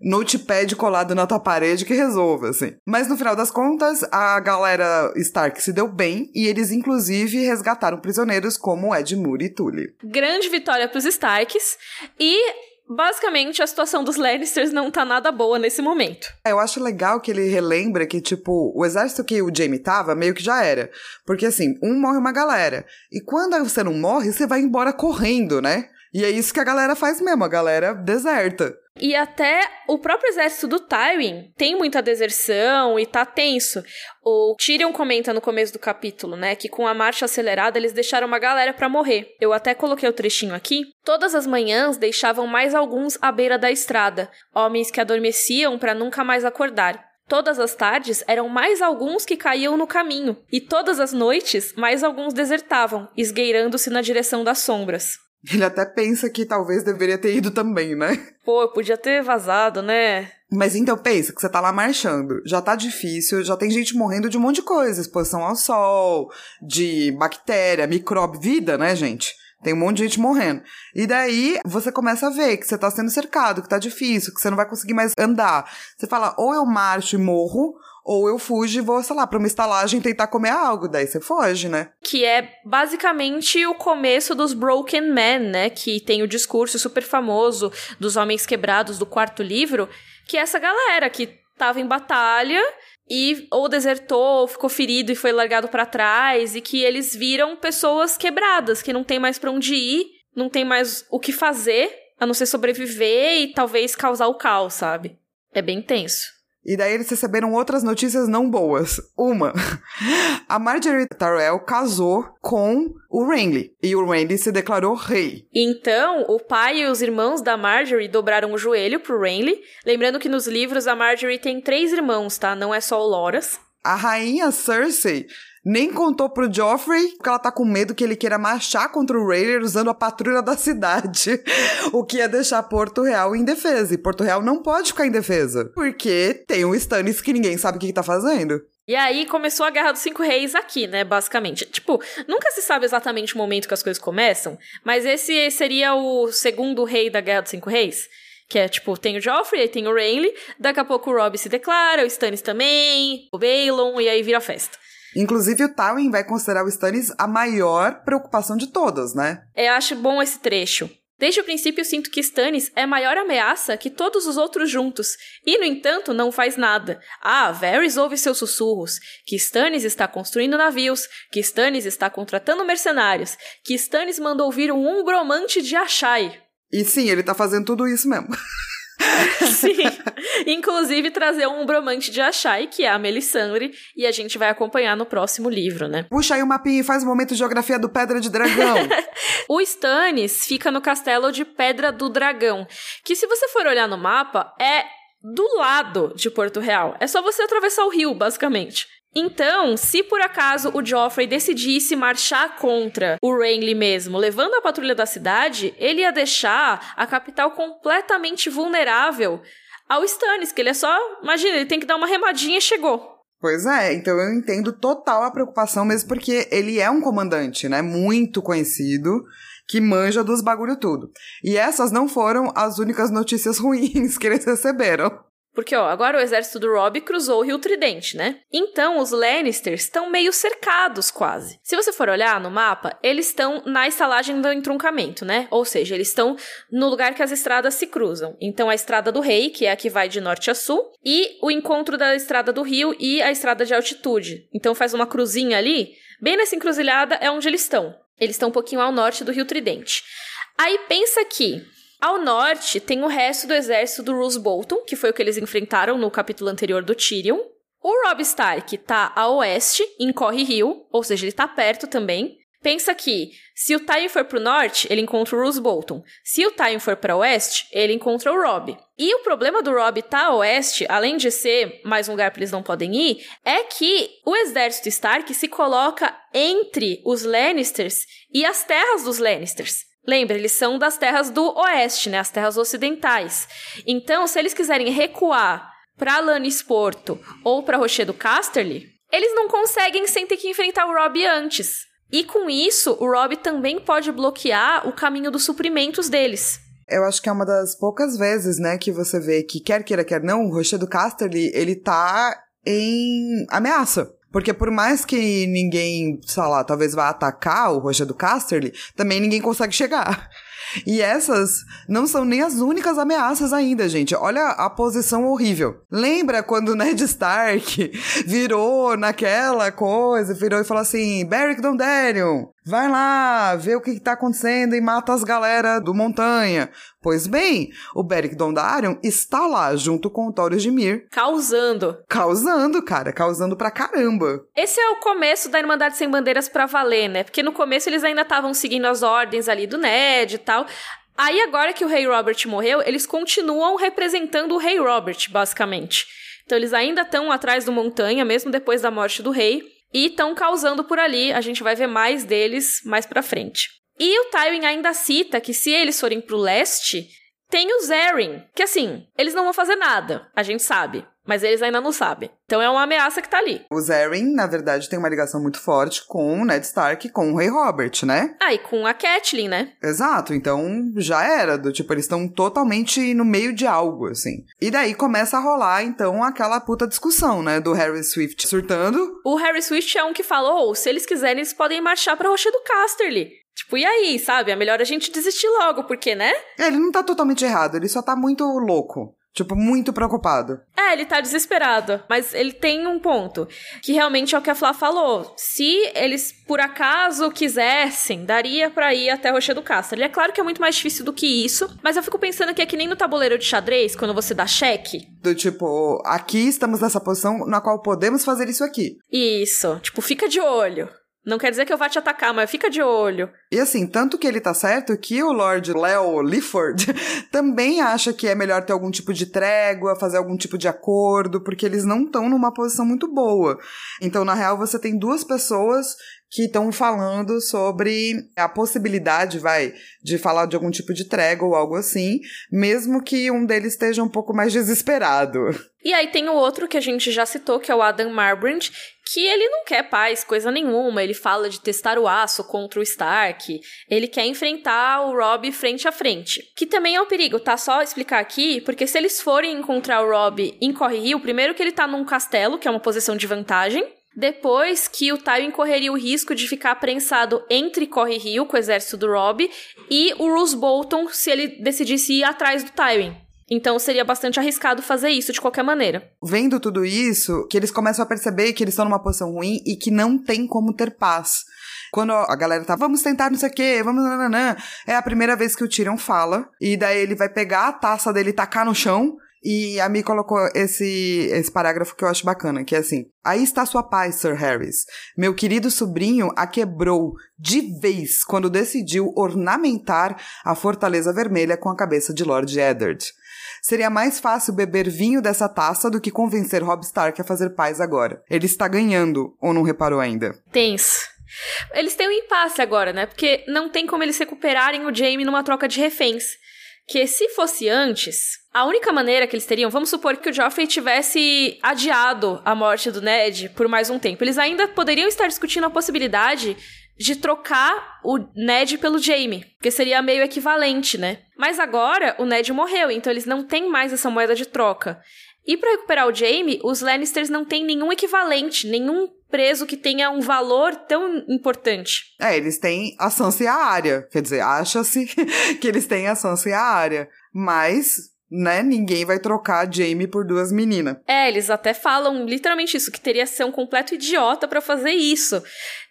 notepad colado na tua parede que resolva, assim. Mas no final das contas, a galera Stark se deu bem e eles, inclusive, resgataram prisioneiros como Ed Moore e Tully. Grande vitória pros Starks e Basicamente, a situação dos Lannisters não tá nada boa nesse momento. Eu acho legal que ele relembra que, tipo, o exército que o Jamie tava, meio que já era. Porque, assim, um morre uma galera. E quando você não morre, você vai embora correndo, né? E é isso que a galera faz mesmo, a galera deserta. E até o próprio exército do Tywin tem muita deserção e tá tenso. O Tyrion comenta no começo do capítulo, né, que com a marcha acelerada eles deixaram uma galera para morrer. Eu até coloquei o trechinho aqui. Todas as manhãs deixavam mais alguns à beira da estrada, homens que adormeciam para nunca mais acordar. Todas as tardes eram mais alguns que caíam no caminho, e todas as noites mais alguns desertavam, esgueirando-se na direção das sombras. Ele até pensa que talvez deveria ter ido também, né? Pô, podia ter vazado, né? Mas então pensa que você tá lá marchando, já tá difícil, já tem gente morrendo de um monte de coisa, exposição ao sol, de bactéria, micróbio, vida, né, gente? Tem um monte de gente morrendo. E daí você começa a ver que você tá sendo cercado, que tá difícil, que você não vai conseguir mais andar. Você fala, ou eu marcho e morro, ou eu fujo e vou, sei lá, pra uma estalagem tentar comer algo. Daí você foge, né? Que é basicamente o começo dos Broken Men, né? Que tem o discurso super famoso dos homens quebrados do quarto livro, que é essa galera que tava em batalha e ou desertou, ou ficou ferido e foi largado para trás, e que eles viram pessoas quebradas, que não tem mais para onde ir, não tem mais o que fazer, a não ser sobreviver e talvez causar o caos, sabe? É bem tenso. E daí eles receberam outras notícias não boas. Uma, a Marjorie Tyrell casou com o Renly e o Renly se declarou rei. Então, o pai e os irmãos da Marjorie dobraram o joelho pro Renly. Lembrando que nos livros a Marjorie tem três irmãos, tá? Não é só o Loras. A rainha Cersei nem contou pro Joffrey que ela tá com medo que ele queira marchar contra o Rhaegar usando a patrulha da cidade, <laughs> o que ia deixar Porto Real indefesa. E Porto Real não pode ficar indefesa, porque tem um Stannis que ninguém sabe o que, que tá fazendo. E aí começou a Guerra dos Cinco Reis aqui, né, basicamente. Tipo, nunca se sabe exatamente o momento que as coisas começam, mas esse seria o segundo rei da Guerra dos Cinco Reis. Que é, tipo, tem o Joffrey, aí tem o Renly, daqui a pouco o Robb se declara, o Stannis também, o Balon, e aí vira festa. Inclusive, o Tywin vai considerar o Stannis a maior preocupação de todas, né? Eu acho bom esse trecho. Desde o princípio, sinto que Stannis é maior ameaça que todos os outros juntos, e, no entanto, não faz nada. Ah, Varys ouve seus sussurros, que Stannis está construindo navios, que Stannis está contratando mercenários, que Stannis mandou vir um umbromante de Achai. E sim, ele tá fazendo tudo isso mesmo. <laughs> <laughs> Sim. Inclusive trazer um bromante de Achai, que é a Melisandre, e a gente vai acompanhar no próximo livro, né? Puxa aí o mapinha e faz o momento de geografia do Pedra de Dragão. <laughs> o Stannis fica no castelo de Pedra do Dragão, que se você for olhar no mapa, é do lado de Porto Real. É só você atravessar o rio, basicamente. Então, se por acaso o Joffrey decidisse marchar contra o Renly mesmo, levando a patrulha da cidade, ele ia deixar a capital completamente vulnerável ao Stannis, que ele é só, imagina, ele tem que dar uma remadinha e chegou. Pois é, então eu entendo total a preocupação mesmo porque ele é um comandante, né, muito conhecido, que manja dos bagulho tudo. E essas não foram as únicas notícias <laughs> ruins que eles receberam. Porque, ó, agora o exército do Robb cruzou o Rio Tridente, né? Então, os Lannisters estão meio cercados, quase. Se você for olhar no mapa, eles estão na estalagem do entroncamento, né? Ou seja, eles estão no lugar que as estradas se cruzam. Então, a Estrada do Rei, que é a que vai de norte a sul, e o encontro da Estrada do Rio e a Estrada de Altitude. Então, faz uma cruzinha ali. Bem nessa encruzilhada é onde eles estão. Eles estão um pouquinho ao norte do Rio Tridente. Aí pensa que ao norte, tem o resto do exército do Roose Bolton, que foi o que eles enfrentaram no capítulo anterior do Tyrion. O Robb Stark tá a oeste, em Corre Hill, ou seja, ele tá perto também. Pensa que, se o Tywin for pro norte, ele encontra o Roose Bolton. Se o Tywin for para oeste, ele encontra o Robb. E o problema do Robb tá a oeste, além de ser mais um lugar para eles não podem ir, é que o exército Stark se coloca entre os Lannisters e as terras dos Lannisters. Lembra, eles são das terras do oeste, né? As terras ocidentais. Então, se eles quiserem recuar para Lannisporto ou para Rochedo Casterly, eles não conseguem sem ter que enfrentar o Robb antes. E com isso, o Robb também pode bloquear o caminho dos suprimentos deles. Eu acho que é uma das poucas vezes, né, que você vê que quer queira, quer não, o Rochedo Casterly, ele tá em ameaça. Porque por mais que ninguém, sei lá, talvez vá atacar o Roger do Casterly, também ninguém consegue chegar. E essas não são nem as únicas ameaças ainda, gente. Olha a posição horrível. Lembra quando Ned Stark <laughs> virou naquela coisa, virou e falou assim: Beric Dondarrion, vai lá, vê o que, que tá acontecendo e mata as galera do Montanha. Pois bem, o Beric Dondarrion está lá junto com o Thoros de Mir. Causando. Causando, cara, causando pra caramba. Esse é o começo da Irmandade Sem Bandeiras pra valer, né? Porque no começo eles ainda estavam seguindo as ordens ali do Ned e tal. Aí agora que o Rei Robert morreu, eles continuam representando o Rei Robert, basicamente. Então eles ainda estão atrás do Montanha, mesmo depois da morte do rei, e estão causando por ali. A gente vai ver mais deles mais pra frente. E o Tywin ainda cita que se eles forem pro leste, tem o Zarin, que assim, eles não vão fazer nada, a gente sabe. Mas eles ainda não sabem. Então é uma ameaça que tá ali. O Zarin, na verdade, tem uma ligação muito forte com o Ned Stark e com o Rei Robert, né? Ah, e com a Catelyn, né? Exato, então já era, do tipo, eles estão totalmente no meio de algo, assim. E daí começa a rolar, então, aquela puta discussão, né? Do Harry Swift surtando. O Harry Swift é um que falou: oh, se eles quiserem, eles podem marchar pra Rocha do Casterly. Tipo, e aí, sabe? É melhor a gente desistir logo, porque, né? É, ele não tá totalmente errado, ele só tá muito louco. Tipo, muito preocupado. É, ele tá desesperado. Mas ele tem um ponto. Que realmente é o que a Flá falou. Se eles, por acaso, quisessem, daria para ir até Rocha do Castro. É claro que é muito mais difícil do que isso. Mas eu fico pensando que é que nem no tabuleiro de xadrez, quando você dá cheque. Do tipo, aqui estamos nessa posição na qual podemos fazer isso aqui. Isso. Tipo, fica de olho. Não quer dizer que eu vá te atacar, mas fica de olho. E assim, tanto que ele tá certo que o Lord Leo Lifford <laughs> também acha que é melhor ter algum tipo de trégua, fazer algum tipo de acordo, porque eles não estão numa posição muito boa. Então, na real, você tem duas pessoas que estão falando sobre a possibilidade, vai, de falar de algum tipo de trégua ou algo assim, mesmo que um deles esteja um pouco mais desesperado. E aí tem o outro que a gente já citou, que é o Adam Marbrand, que ele não quer paz, coisa nenhuma, ele fala de testar o aço contra o Stark, ele quer enfrentar o Robb frente a frente. Que também é um perigo, tá? Só explicar aqui, porque se eles forem encontrar o Robb em Corre Rio, primeiro que ele tá num castelo, que é uma posição de vantagem, depois que o Tywin correria o risco de ficar prensado entre Corre Rio, com o exército do Robb, e o Roose Bolton se ele decidisse ir atrás do Tywin. Então seria bastante arriscado fazer isso de qualquer maneira. Vendo tudo isso, que eles começam a perceber que eles estão numa posição ruim e que não tem como ter paz. Quando a galera tá, vamos tentar não sei o quê, vamos nananã, é a primeira vez que o Tyrion fala, e daí ele vai pegar a taça dele e tacar no chão, e a Mi colocou esse, esse parágrafo que eu acho bacana, que é assim: Aí está sua paz, Sir Harris. Meu querido sobrinho a quebrou de vez quando decidiu ornamentar a Fortaleza Vermelha com a cabeça de Lord Eddard. Seria mais fácil beber vinho dessa taça do que convencer Robb Stark a fazer paz agora. Ele está ganhando, ou não reparou ainda? Tenso. Eles têm um impasse agora, né? Porque não tem como eles recuperarem o Jaime numa troca de reféns. Que se fosse antes, a única maneira que eles teriam, vamos supor que o Joffrey tivesse adiado a morte do Ned por mais um tempo. Eles ainda poderiam estar discutindo a possibilidade de trocar o Ned pelo Jaime, que seria meio equivalente, né? Mas agora o Ned morreu, então eles não têm mais essa moeda de troca. E para recuperar o Jaime, os Lannisters não têm nenhum equivalente, nenhum preso que tenha um valor tão importante. É, eles têm a Sansa e a área. Quer dizer, acha-se <laughs> que eles têm a Sansa e a área. Mas né? Ninguém vai trocar a Jamie por duas meninas. É, eles até falam literalmente isso, que teria que ser um completo idiota para fazer isso.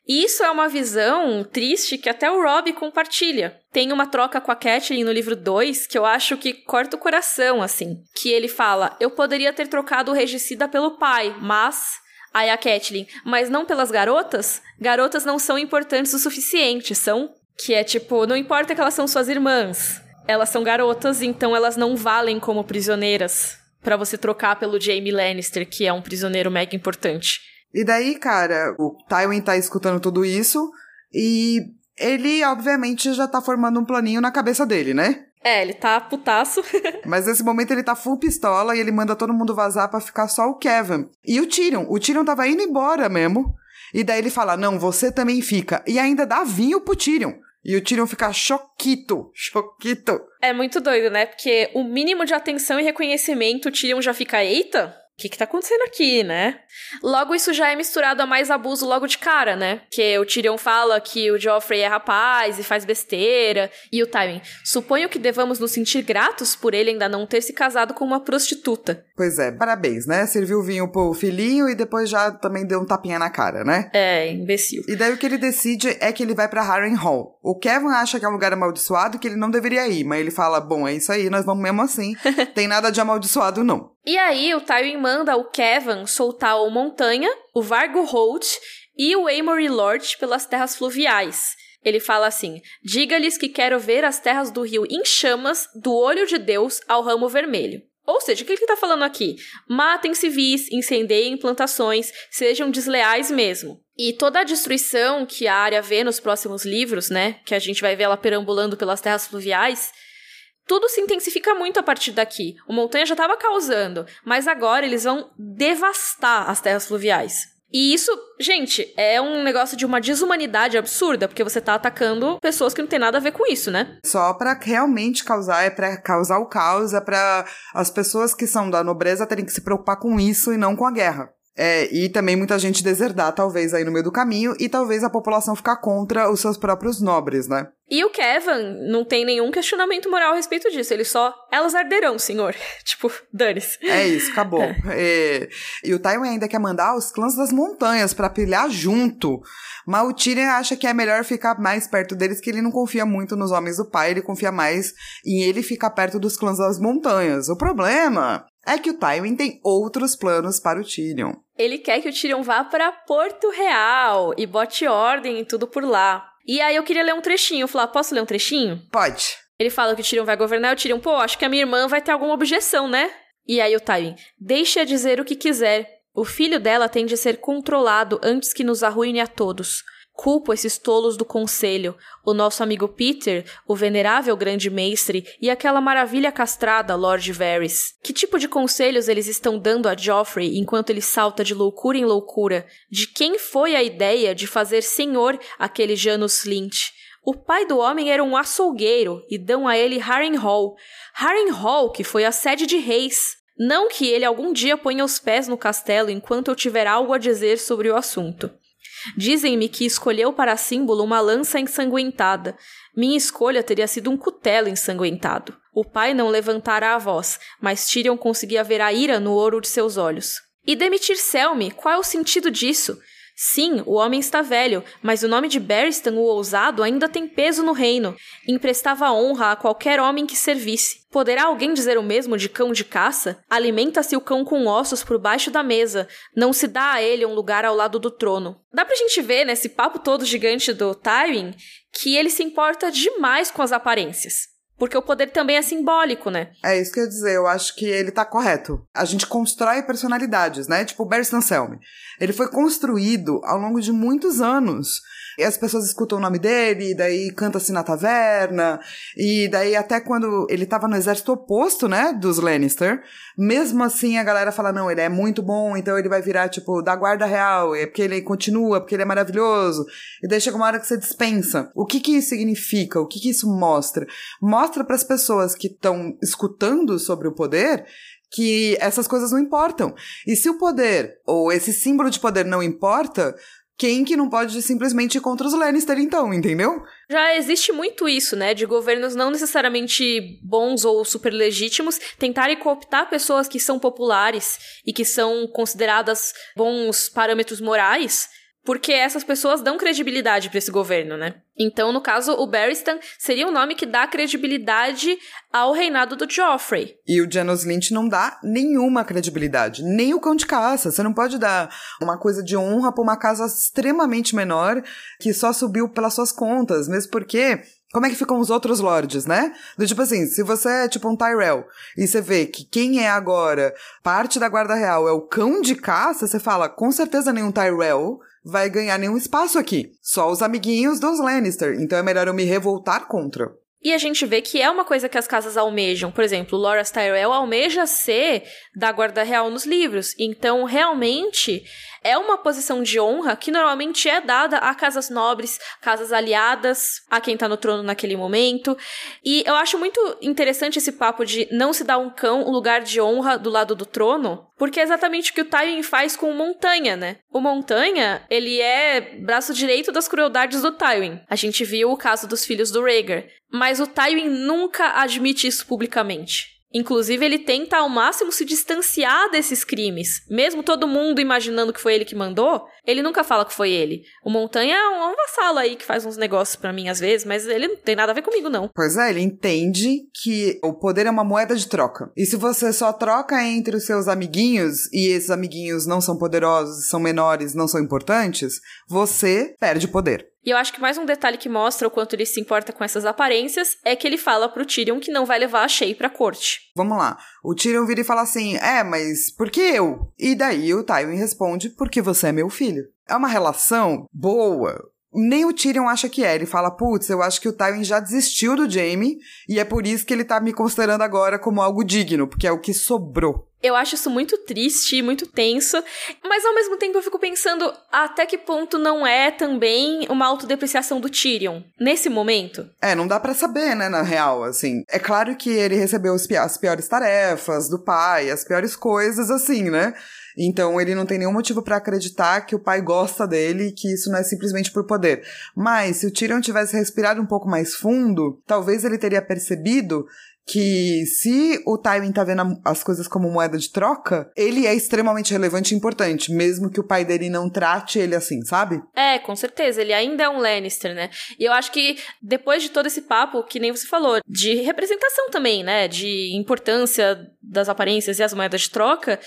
E isso é uma visão triste que até o Rob compartilha. Tem uma troca com a Catelyn no livro 2 que eu acho que corta o coração, assim. Que ele fala: Eu poderia ter trocado o regicida pelo pai, mas. Aí a Catelyn, mas não pelas garotas? Garotas não são importantes o suficiente, são? Que é tipo, não importa que elas são suas irmãs elas são garotas, então elas não valem como prisioneiras para você trocar pelo Jaime Lannister, que é um prisioneiro mega importante. E daí, cara, o Tywin tá escutando tudo isso e ele, obviamente, já tá formando um planinho na cabeça dele, né? É, ele tá putaço. <laughs> Mas nesse momento ele tá full pistola e ele manda todo mundo vazar para ficar só o Kevin. E o Tyrion. O Tyrion tava indo embora mesmo. E daí ele fala: Não, você também fica. E ainda dá vinho pro Tyrion. E o Tyrion fica choquito, <laughs> choquito. É muito doido, né? Porque o mínimo de atenção e reconhecimento, o Tyrion já fica, eita, o que, que tá acontecendo aqui, né? Logo, isso já é misturado a mais abuso logo de cara, né? Que o Tyrion fala que o Joffrey é rapaz e faz besteira. E o Tywin, suponho que devamos nos sentir gratos por ele ainda não ter se casado com uma prostituta. Pois é, parabéns, né? Serviu vinho pro filhinho e depois já também deu um tapinha na cara, né? É, imbecil. E daí o que ele decide é que ele vai para Harren Hall. O Kevin acha que é um lugar amaldiçoado e que ele não deveria ir, mas ele fala: bom, é isso aí, nós vamos mesmo assim. <laughs> Tem nada de amaldiçoado, não. E aí o Tywin manda o Kevin soltar o Montanha, o Vargo Holt e o Amory Lord pelas terras fluviais. Ele fala assim: Diga-lhes que quero ver as terras do rio em chamas, do olho de Deus ao ramo vermelho. Ou seja, o que ele está falando aqui? Matem civis, incendeiem plantações, sejam desleais mesmo. E toda a destruição que a área vê nos próximos livros, né? Que a gente vai ver ela perambulando pelas terras fluviais, tudo se intensifica muito a partir daqui. O Montanha já estava causando, mas agora eles vão devastar as terras fluviais. E isso, gente, é um negócio de uma desumanidade absurda, porque você tá atacando pessoas que não tem nada a ver com isso, né? Só para realmente causar, é para causar o caos, é para as pessoas que são da nobreza terem que se preocupar com isso e não com a guerra. É, e também muita gente deserdar, talvez, aí no meio do caminho, e talvez a população ficar contra os seus próprios nobres, né? E o Kevin não tem nenhum questionamento moral a respeito disso. Ele só. Elas arderão, senhor. <laughs> tipo, dane-se. É isso, acabou. <laughs> É. E, e, o Tywin ainda quer mandar os clãs das montanhas para pilhar junto. Mas o Tyrion acha que é melhor ficar mais perto deles, que ele não confia muito nos homens do pai, ele confia mais em ele ficar perto dos clãs das montanhas. O problema é que o Tywin tem outros planos para o Tyrion. Ele quer que o Tyrion vá para Porto Real e bote ordem em tudo por lá. E aí eu queria ler um trechinho. Falar, posso ler um trechinho? Pode. Ele fala que o Tyrion vai governar, o Tyrion, pô, acho que a minha irmã vai ter alguma objeção, né? E aí o Tywin, deixa dizer o que quiser. O filho dela tem de ser controlado antes que nos arruine a todos. Culpo esses tolos do conselho, o nosso amigo Peter, o venerável grande mestre e aquela maravilha castrada Lord Varys. Que tipo de conselhos eles estão dando a Joffrey enquanto ele salta de loucura em loucura? De quem foi a ideia de fazer senhor aquele Janus Slint? O pai do homem era um açougueiro e dão a ele Harrenhal. Harrenhal, que foi a sede de reis. Não que ele algum dia ponha os pés no castelo enquanto eu tiver algo a dizer sobre o assunto. Dizem-me que escolheu para símbolo uma lança ensanguentada. Minha escolha teria sido um cutelo ensanguentado. O pai não levantara a voz, mas Tyrion conseguia ver a ira no ouro de seus olhos. E demitir Selmy, qual é o sentido disso? Sim, o homem está velho, mas o nome de Barristan, o ousado, ainda tem peso no reino. Emprestava honra a qualquer homem que servisse. Poderá alguém dizer o mesmo de cão de caça? Alimenta-se o cão com ossos por baixo da mesa. Não se dá a ele um lugar ao lado do trono. Dá pra gente ver, nesse papo todo gigante do Tywin, que ele se importa demais com as aparências. Porque o poder também é simbólico, né? É isso que eu ia dizer, eu acho que ele tá correto. A gente constrói personalidades, né? Tipo o Barry Selmy. Ele foi construído ao longo de muitos anos. E as pessoas escutam o nome dele, daí canta-se na taverna, e daí até quando ele tava no exército oposto, né, dos Lannister, mesmo assim a galera fala, não, ele é muito bom, então ele vai virar, tipo, da guarda real, é porque ele continua, porque ele é maravilhoso, e daí chega uma hora que você dispensa. O que que isso significa? O que que isso mostra? Mostra para as pessoas que estão escutando sobre o poder que essas coisas não importam. E se o poder, ou esse símbolo de poder não importa, quem que não pode simplesmente ir contra os Lannister, então, entendeu? Já existe muito isso, né? De governos não necessariamente bons ou super legítimos tentarem cooptar pessoas que são populares e que são consideradas bons parâmetros morais porque essas pessoas dão credibilidade para esse governo, né? Então, no caso, o Barristan seria o nome que dá credibilidade ao reinado do Joffrey. E o Janos Lynch não dá nenhuma credibilidade, nem o cão de caça. Você não pode dar uma coisa de honra para uma casa extremamente menor que só subiu pelas suas contas, mesmo porque como é que ficam os outros lords, né? Do tipo assim, se você é tipo um Tyrell e você vê que quem é agora parte da guarda real é o cão de caça, você fala, com certeza nenhum Tyrell vai ganhar nenhum espaço aqui. Só os amiguinhos dos Lannister. Então é melhor eu me revoltar contra. E a gente vê que é uma coisa que as casas almejam. Por exemplo, Loras Tyrell almeja ser da Guarda Real nos livros. Então, realmente, é uma posição de honra que normalmente é dada a casas nobres, casas aliadas, a quem tá no trono naquele momento. E eu acho muito interessante esse papo de não se dar um cão um lugar de honra do lado do trono, porque é exatamente o que o Tywin faz com o Montanha, né? O Montanha, ele é braço direito das crueldades do Tywin. A gente viu o caso dos filhos do Rhaegar. Mas o Tywin nunca admite isso publicamente. Inclusive, ele tenta ao máximo se distanciar desses crimes. Mesmo todo mundo imaginando que foi ele que mandou, ele nunca fala que foi ele. O Montanha é um, vassalo aí que faz uns negócios para mim às vezes, mas ele não tem nada a ver comigo, não. Pois é, ele entende que o poder é uma moeda de troca. E se você só troca entre os seus amiguinhos e esses amiguinhos não são poderosos, são menores, não são importantes, você perde poder. E eu acho que mais um detalhe que mostra o quanto ele se importa com essas aparências é que ele fala pro Tyrion que não vai levar a Shay pra corte. Vamos lá. O Tyrion vira e fala assim: É, mas por que eu? E daí o Tywin responde: Porque você é meu filho. É uma relação boa, Nem o Tyrion acha que é. Ele fala, putz, eu acho que o Tywin já desistiu do Jaime e é por isso que ele tá me considerando agora como algo digno, porque é o que sobrou. Eu acho isso muito triste, muito tenso, mas ao mesmo tempo eu fico pensando até que ponto não é também uma autodepreciação do Tyrion nesse momento. É, não dá para saber, né, na real, assim. É claro que ele recebeu as piores tarefas do pai, as piores coisas, assim, né? Então ele não tem nenhum motivo para acreditar que o pai gosta dele e que isso não é simplesmente por poder. Mas se o Tyrion tivesse respirado um pouco mais fundo, talvez ele teria percebido que se o Tywin tá vendo as coisas como moeda de troca, ele é extremamente relevante e importante, mesmo que o pai dele não trate ele assim, sabe? É, com certeza, ele ainda é um Lannister, né? E eu acho que depois de todo esse papo, que nem você falou, de representação também, né, de importância das aparências e as moedas de troca,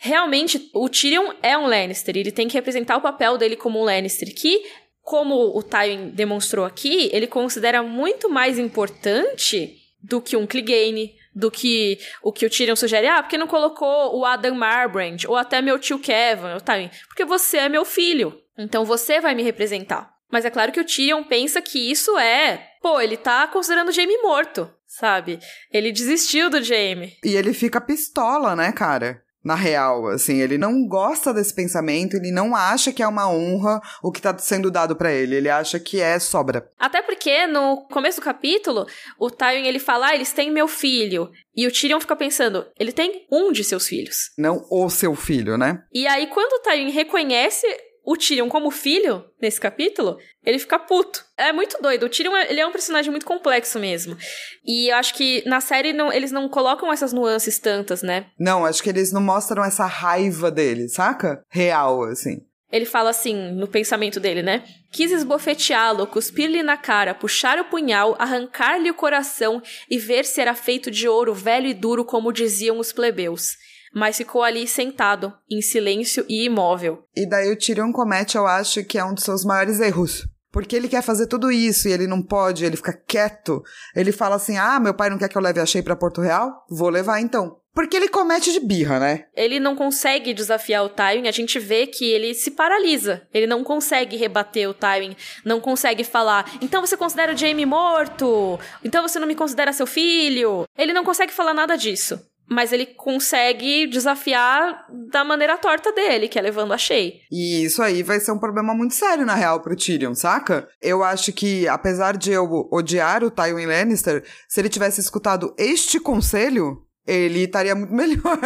realmente o Tyrion é um Lannister, ele tem que representar o papel dele como um Lannister, que como o Tywin demonstrou aqui, ele considera muito mais importante do que um Clegane, do que o que o Tyrion sugere. Ah, porque não colocou o Adam Marbrand, ou até meu tio Kevin, o Tywin? Porque você é meu filho, então você vai me representar. Mas é claro que o Tyrion pensa que isso é... Pô, ele tá considerando o Jaime morto, sabe? Ele desistiu do Jaime. E ele fica pistola, né, cara? Na real, assim, ele não gosta desse pensamento, ele não acha que é uma honra o que tá sendo dado para ele, ele acha que é sobra. Até porque no começo do capítulo, o Tywin ele fala, ah, eles têm meu filho. E o Tyrion fica pensando, ele tem um de seus filhos. Não o seu filho, né? E aí quando o Tywin reconhece o Tyrion como filho nesse capítulo, ele fica puto. É muito doido. O Tyrion, ele é um personagem muito complexo mesmo. E eu acho que na série não, eles não colocam essas nuances tantas, né? Não, acho que eles não mostram essa raiva dele, saca? Real, assim. Ele fala assim, no pensamento dele, né? Quis esbofeteá-lo, cuspir-lhe na cara, puxar o punhal, arrancar-lhe o coração e ver se era feito de ouro velho e duro, como diziam os plebeus mas ficou ali sentado, em silêncio e imóvel. E daí o Tyrion comete, eu acho, que é um dos seus maiores erros. Porque ele quer fazer tudo isso e ele não pode, ele fica quieto. Ele fala assim: ah, meu pai não quer que eu leve a Shea pra Porto Real? Vou levar então. Porque ele comete de birra, né? Ele não consegue desafiar o Tywin, a gente vê que ele se paralisa. Ele não consegue rebater o Tywin, não consegue falar, então você considera o Jaime morto? Então você não me considera seu filho? Ele não consegue falar nada disso mas ele consegue desafiar da maneira torta dele, que é levando a Shay. E isso aí vai ser um problema muito sério, na real, pro Tyrion, saca? Eu acho que, apesar de eu odiar o Tywin Lannister, se ele tivesse escutado este conselho, ele estaria muito <laughs> melhor.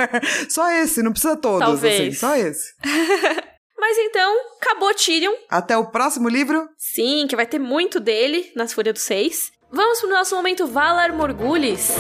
só esse, não precisa todos, assim, Talvez. assim, só esse. <laughs> Mas então, acabou Tyrion. Até o próximo livro? Sim, que vai ter muito dele nas Fúrias dos Seis. Vamos pro nosso momento Valar Morgulis.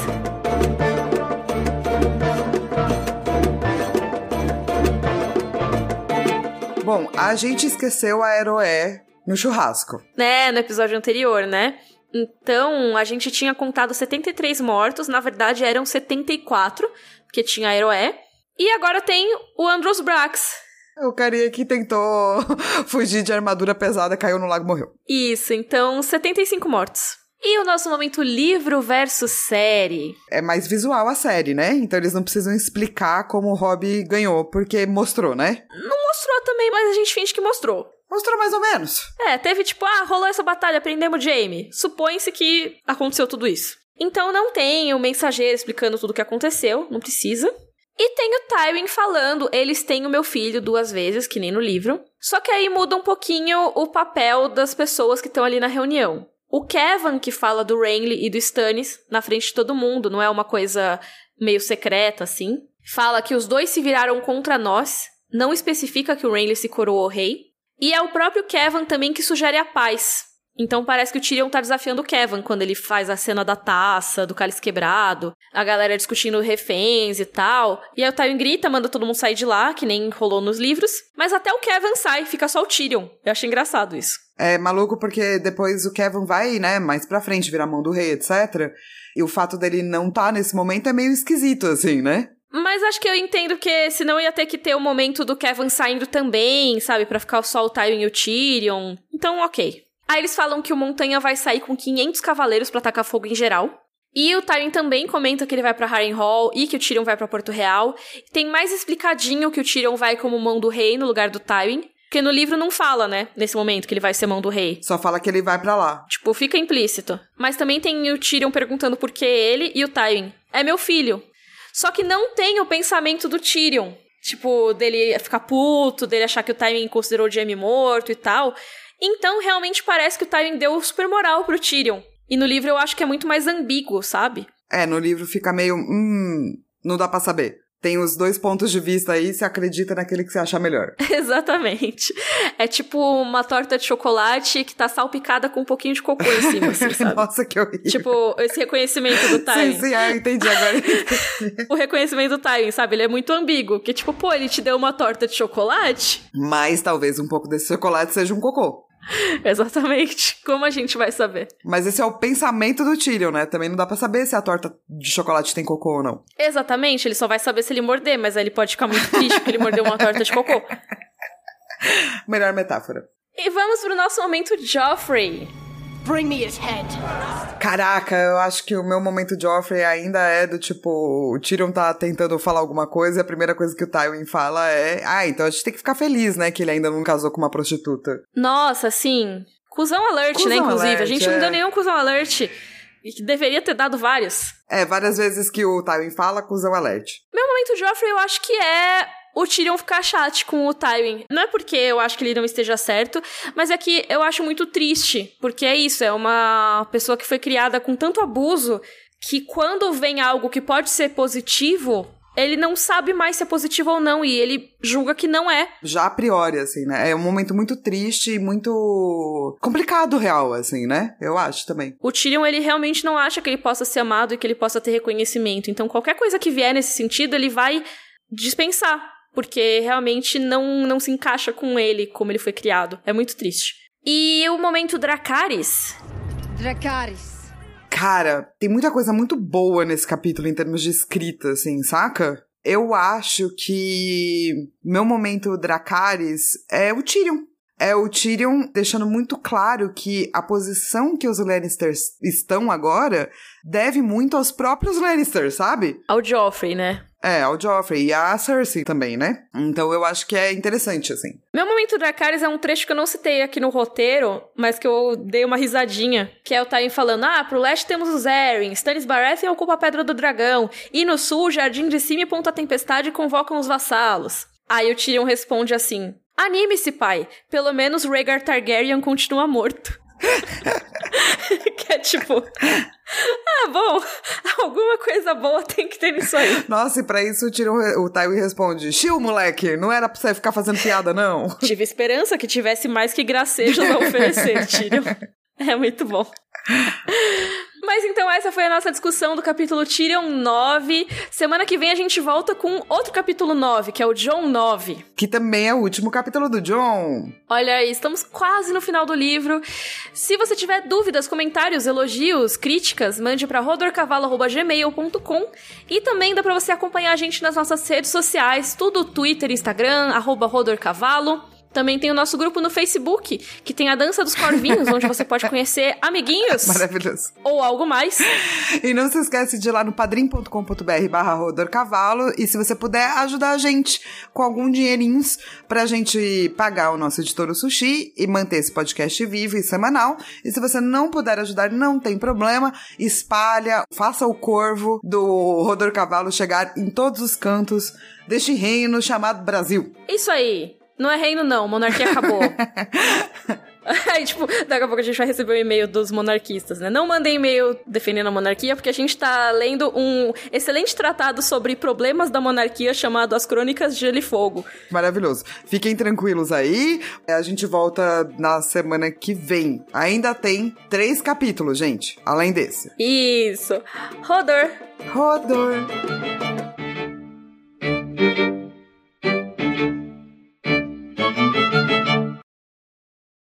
Bom, a gente esqueceu a Heroé no churrasco. É, no episódio anterior, né? Então, a gente tinha contado 73 mortos, na verdade eram 74, porque tinha a Heroé. E agora tem o Andros Brax. O carinha que tentou <laughs> fugir de armadura pesada, caiu no lago e morreu. Isso, então 75 mortos. E o nosso momento livro versus série? É mais visual a série, né? Então eles não precisam explicar como o Rob ganhou, porque mostrou, né? Não mostrou também, mas a gente finge que mostrou. Mostrou mais ou menos. É, teve tipo, ah, rolou essa batalha, prendemos Jamie. Supõe-se que aconteceu tudo isso. Então não tem o mensageiro explicando tudo o que aconteceu, não precisa. E tem o Tywin falando, eles têm o meu filho duas vezes, que nem no livro. Só que aí muda um pouquinho o papel das pessoas que estão ali na reunião. O Kevin que fala do Renly e do Stannis na frente de todo mundo, não é uma coisa meio secreta assim. Fala que os dois se viraram contra nós, não especifica que o Renly se coroou rei. E é o próprio Kevin também que sugere a paz. Então parece que o Tyrion tá desafiando o Kevin quando ele faz a cena da taça, do cálice quebrado, a galera discutindo reféns e tal. E aí o Tywin grita, manda todo mundo sair de lá, que nem rolou nos livros. Mas até o Kevin sai, fica só o Tyrion. Eu achei engraçado isso. É maluco porque depois o Kevin vai, né, mais pra frente, virar mão do rei, etc. E o fato dele não tá nesse momento é meio esquisito, assim, né? Mas acho que eu entendo que senão ia ter que ter o momento do Kevin saindo também, sabe? para ficar só o Tywin e o Tyrion. Então, ok. Aí eles falam que o Montanha vai sair com 500 cavaleiros para atacar fogo em geral. E o Tywin também comenta que ele vai para Harrenhal e que o Tyrion vai para Porto Real. Tem mais explicadinho que o Tyrion vai como mão do rei no lugar do Tywin. Porque no livro não fala, né? Nesse momento que ele vai ser mão do rei. Só fala que ele vai para lá. Tipo, fica implícito. Mas também tem o Tyrion perguntando por que ele e o Tywin. É meu filho. Só que não tem o pensamento do Tyrion. Tipo, dele ficar puto, dele achar que o Tywin considerou o Jaime morto e tal. Então, realmente parece que o Tywin deu super moral pro Tyrion. E no livro eu acho que é muito mais ambíguo, sabe? É, no livro fica meio. Hum. Não dá pra saber. Tem os dois pontos de vista aí, se acredita naquele que você achar melhor. <laughs> Exatamente. É tipo uma torta de chocolate que tá salpicada com um pouquinho de cocô em cima, assim, <laughs> sabe? Nossa, que horrível. Tipo, esse reconhecimento do Tywin. Sim, sim, ah, entendi agora. <laughs> o reconhecimento do Tywin, sabe? Ele é muito ambíguo. Que tipo, pô, ele te deu uma torta de chocolate? Mas talvez um pouco desse chocolate seja um cocô. <laughs> Exatamente. Como a gente vai saber? Mas esse é o pensamento do Tyrion, né? Também não dá para saber se a torta de chocolate tem cocô ou não. Exatamente. Ele só vai saber se ele morder, mas aí ele pode ficar muito triste porque ele mordeu uma torta de cocô. <laughs> Melhor metáfora. E vamos pro nosso momento Joffrey. Bring me his head. Caraca, eu acho que o meu momento Joffrey ainda é do tipo, o Tyrion tá tentando falar alguma coisa e a primeira coisa que o Tywin fala é: "Ah, então a gente tem que ficar feliz, né, que ele ainda não casou com uma prostituta". Nossa, sim. Cusão alert, né, cusão né, inclusive. Alert, a gente é. não deu nenhum cusão alert. E que deveria ter dado vários. É, várias vezes que o Tywin fala, cusão alert. Meu momento Joffrey, eu acho que é o Tyrion ficar chato com o Tywin. Não é porque eu acho que ele não esteja certo, mas é que eu acho muito triste, porque é isso, é uma pessoa que foi criada com tanto abuso que quando vem algo que pode ser positivo, ele não sabe mais se é positivo ou não, e ele julga que não é. Já a priori, assim, né? É um momento muito triste e muito complicado, real, assim, né? Eu acho também. O Tyrion, ele realmente não acha que ele possa ser amado e que ele possa ter reconhecimento. Então, qualquer coisa que vier nesse sentido, ele vai dispensar porque realmente não, não se encaixa com ele como ele foi criado. É muito triste. E o momento Dracarys? Dracarys. Cara, tem muita coisa muito boa nesse capítulo em termos de escrita, assim, saca? Eu acho que meu momento Dracarys é o Tyrion. É o Tyrion deixando muito claro que a posição que os Lannisters estão agora deve muito aos próprios Lannisters, sabe? Ao Joffrey, né? É, ao Joffrey e a Cersei também, né? Então eu acho que é interessante, assim. Meu momento Dracarys é um trecho que eu não citei aqui no roteiro, mas que eu dei uma risadinha, que é o Tywin falando, ah, pro leste temos os Arryn, Stannis Baratheon ocupa a Pedra do Dragão, e no sul, Jardim de Cima e Ponta Tempestade convocam os vassalos. Aí o Tyrion responde assim, anime-se, pai, pelo menos Rhaegar Targaryen continua morto. <laughs> <laughs> que é tipo. Ah, bom, alguma coisa boa tem que ter nisso aí. Nossa, e pra isso o, o Tywin responde: Chill, moleque, não era pra você ficar fazendo piada, não. <laughs> Tive esperança que tivesse mais que gracejos a oferecer, <laughs> Tyrion. É muito bom. Mas então essa foi a nossa discussão do capítulo Tyrion 9. Semana que vem a gente volta com outro capítulo 9, que é o John 9. Que também é o último capítulo do John. Olha aí, estamos quase no final do livro. Se você tiver dúvidas, comentários, elogios, críticas, mande para rodorcavalo.gmail.com e também dá para você acompanhar a gente nas nossas redes sociais, tudo Twitter, Instagram, arroba rodorcavalo. Também tem o nosso grupo no Facebook, que tem a Dança dos Corvinhos, onde você pode conhecer <laughs> amiguinhos. Maravilhoso. Ou algo mais. E não se esquece de ir lá no padrim.com.br barra Cavalo. E se você puder ajudar a gente com algum dinheirinhos pra gente pagar o nosso editor o Sushi e manter esse podcast vivo e semanal. E se você não puder ajudar, não tem problema. Espalha, faça o corvo do Rodor Cavalo chegar em todos os cantos deste reino chamado Brasil. Isso aí. Não é reino, não. Monarquia acabou. <laughs> Aí, tipo, daqui a pouco a gente vai receber um e-mail dos monarquistas, né? Não mandem e-mail defendendo a monarquia, porque a gente tá lendo um excelente tratado sobre problemas da monarquia chamado As Crônicas de Gelo e Fogo. Maravilhoso. Fiquem tranquilos aí. A gente volta na semana que vem. Ainda tem três capítulos, gente, além desse. Isso. Rodor. Rodor.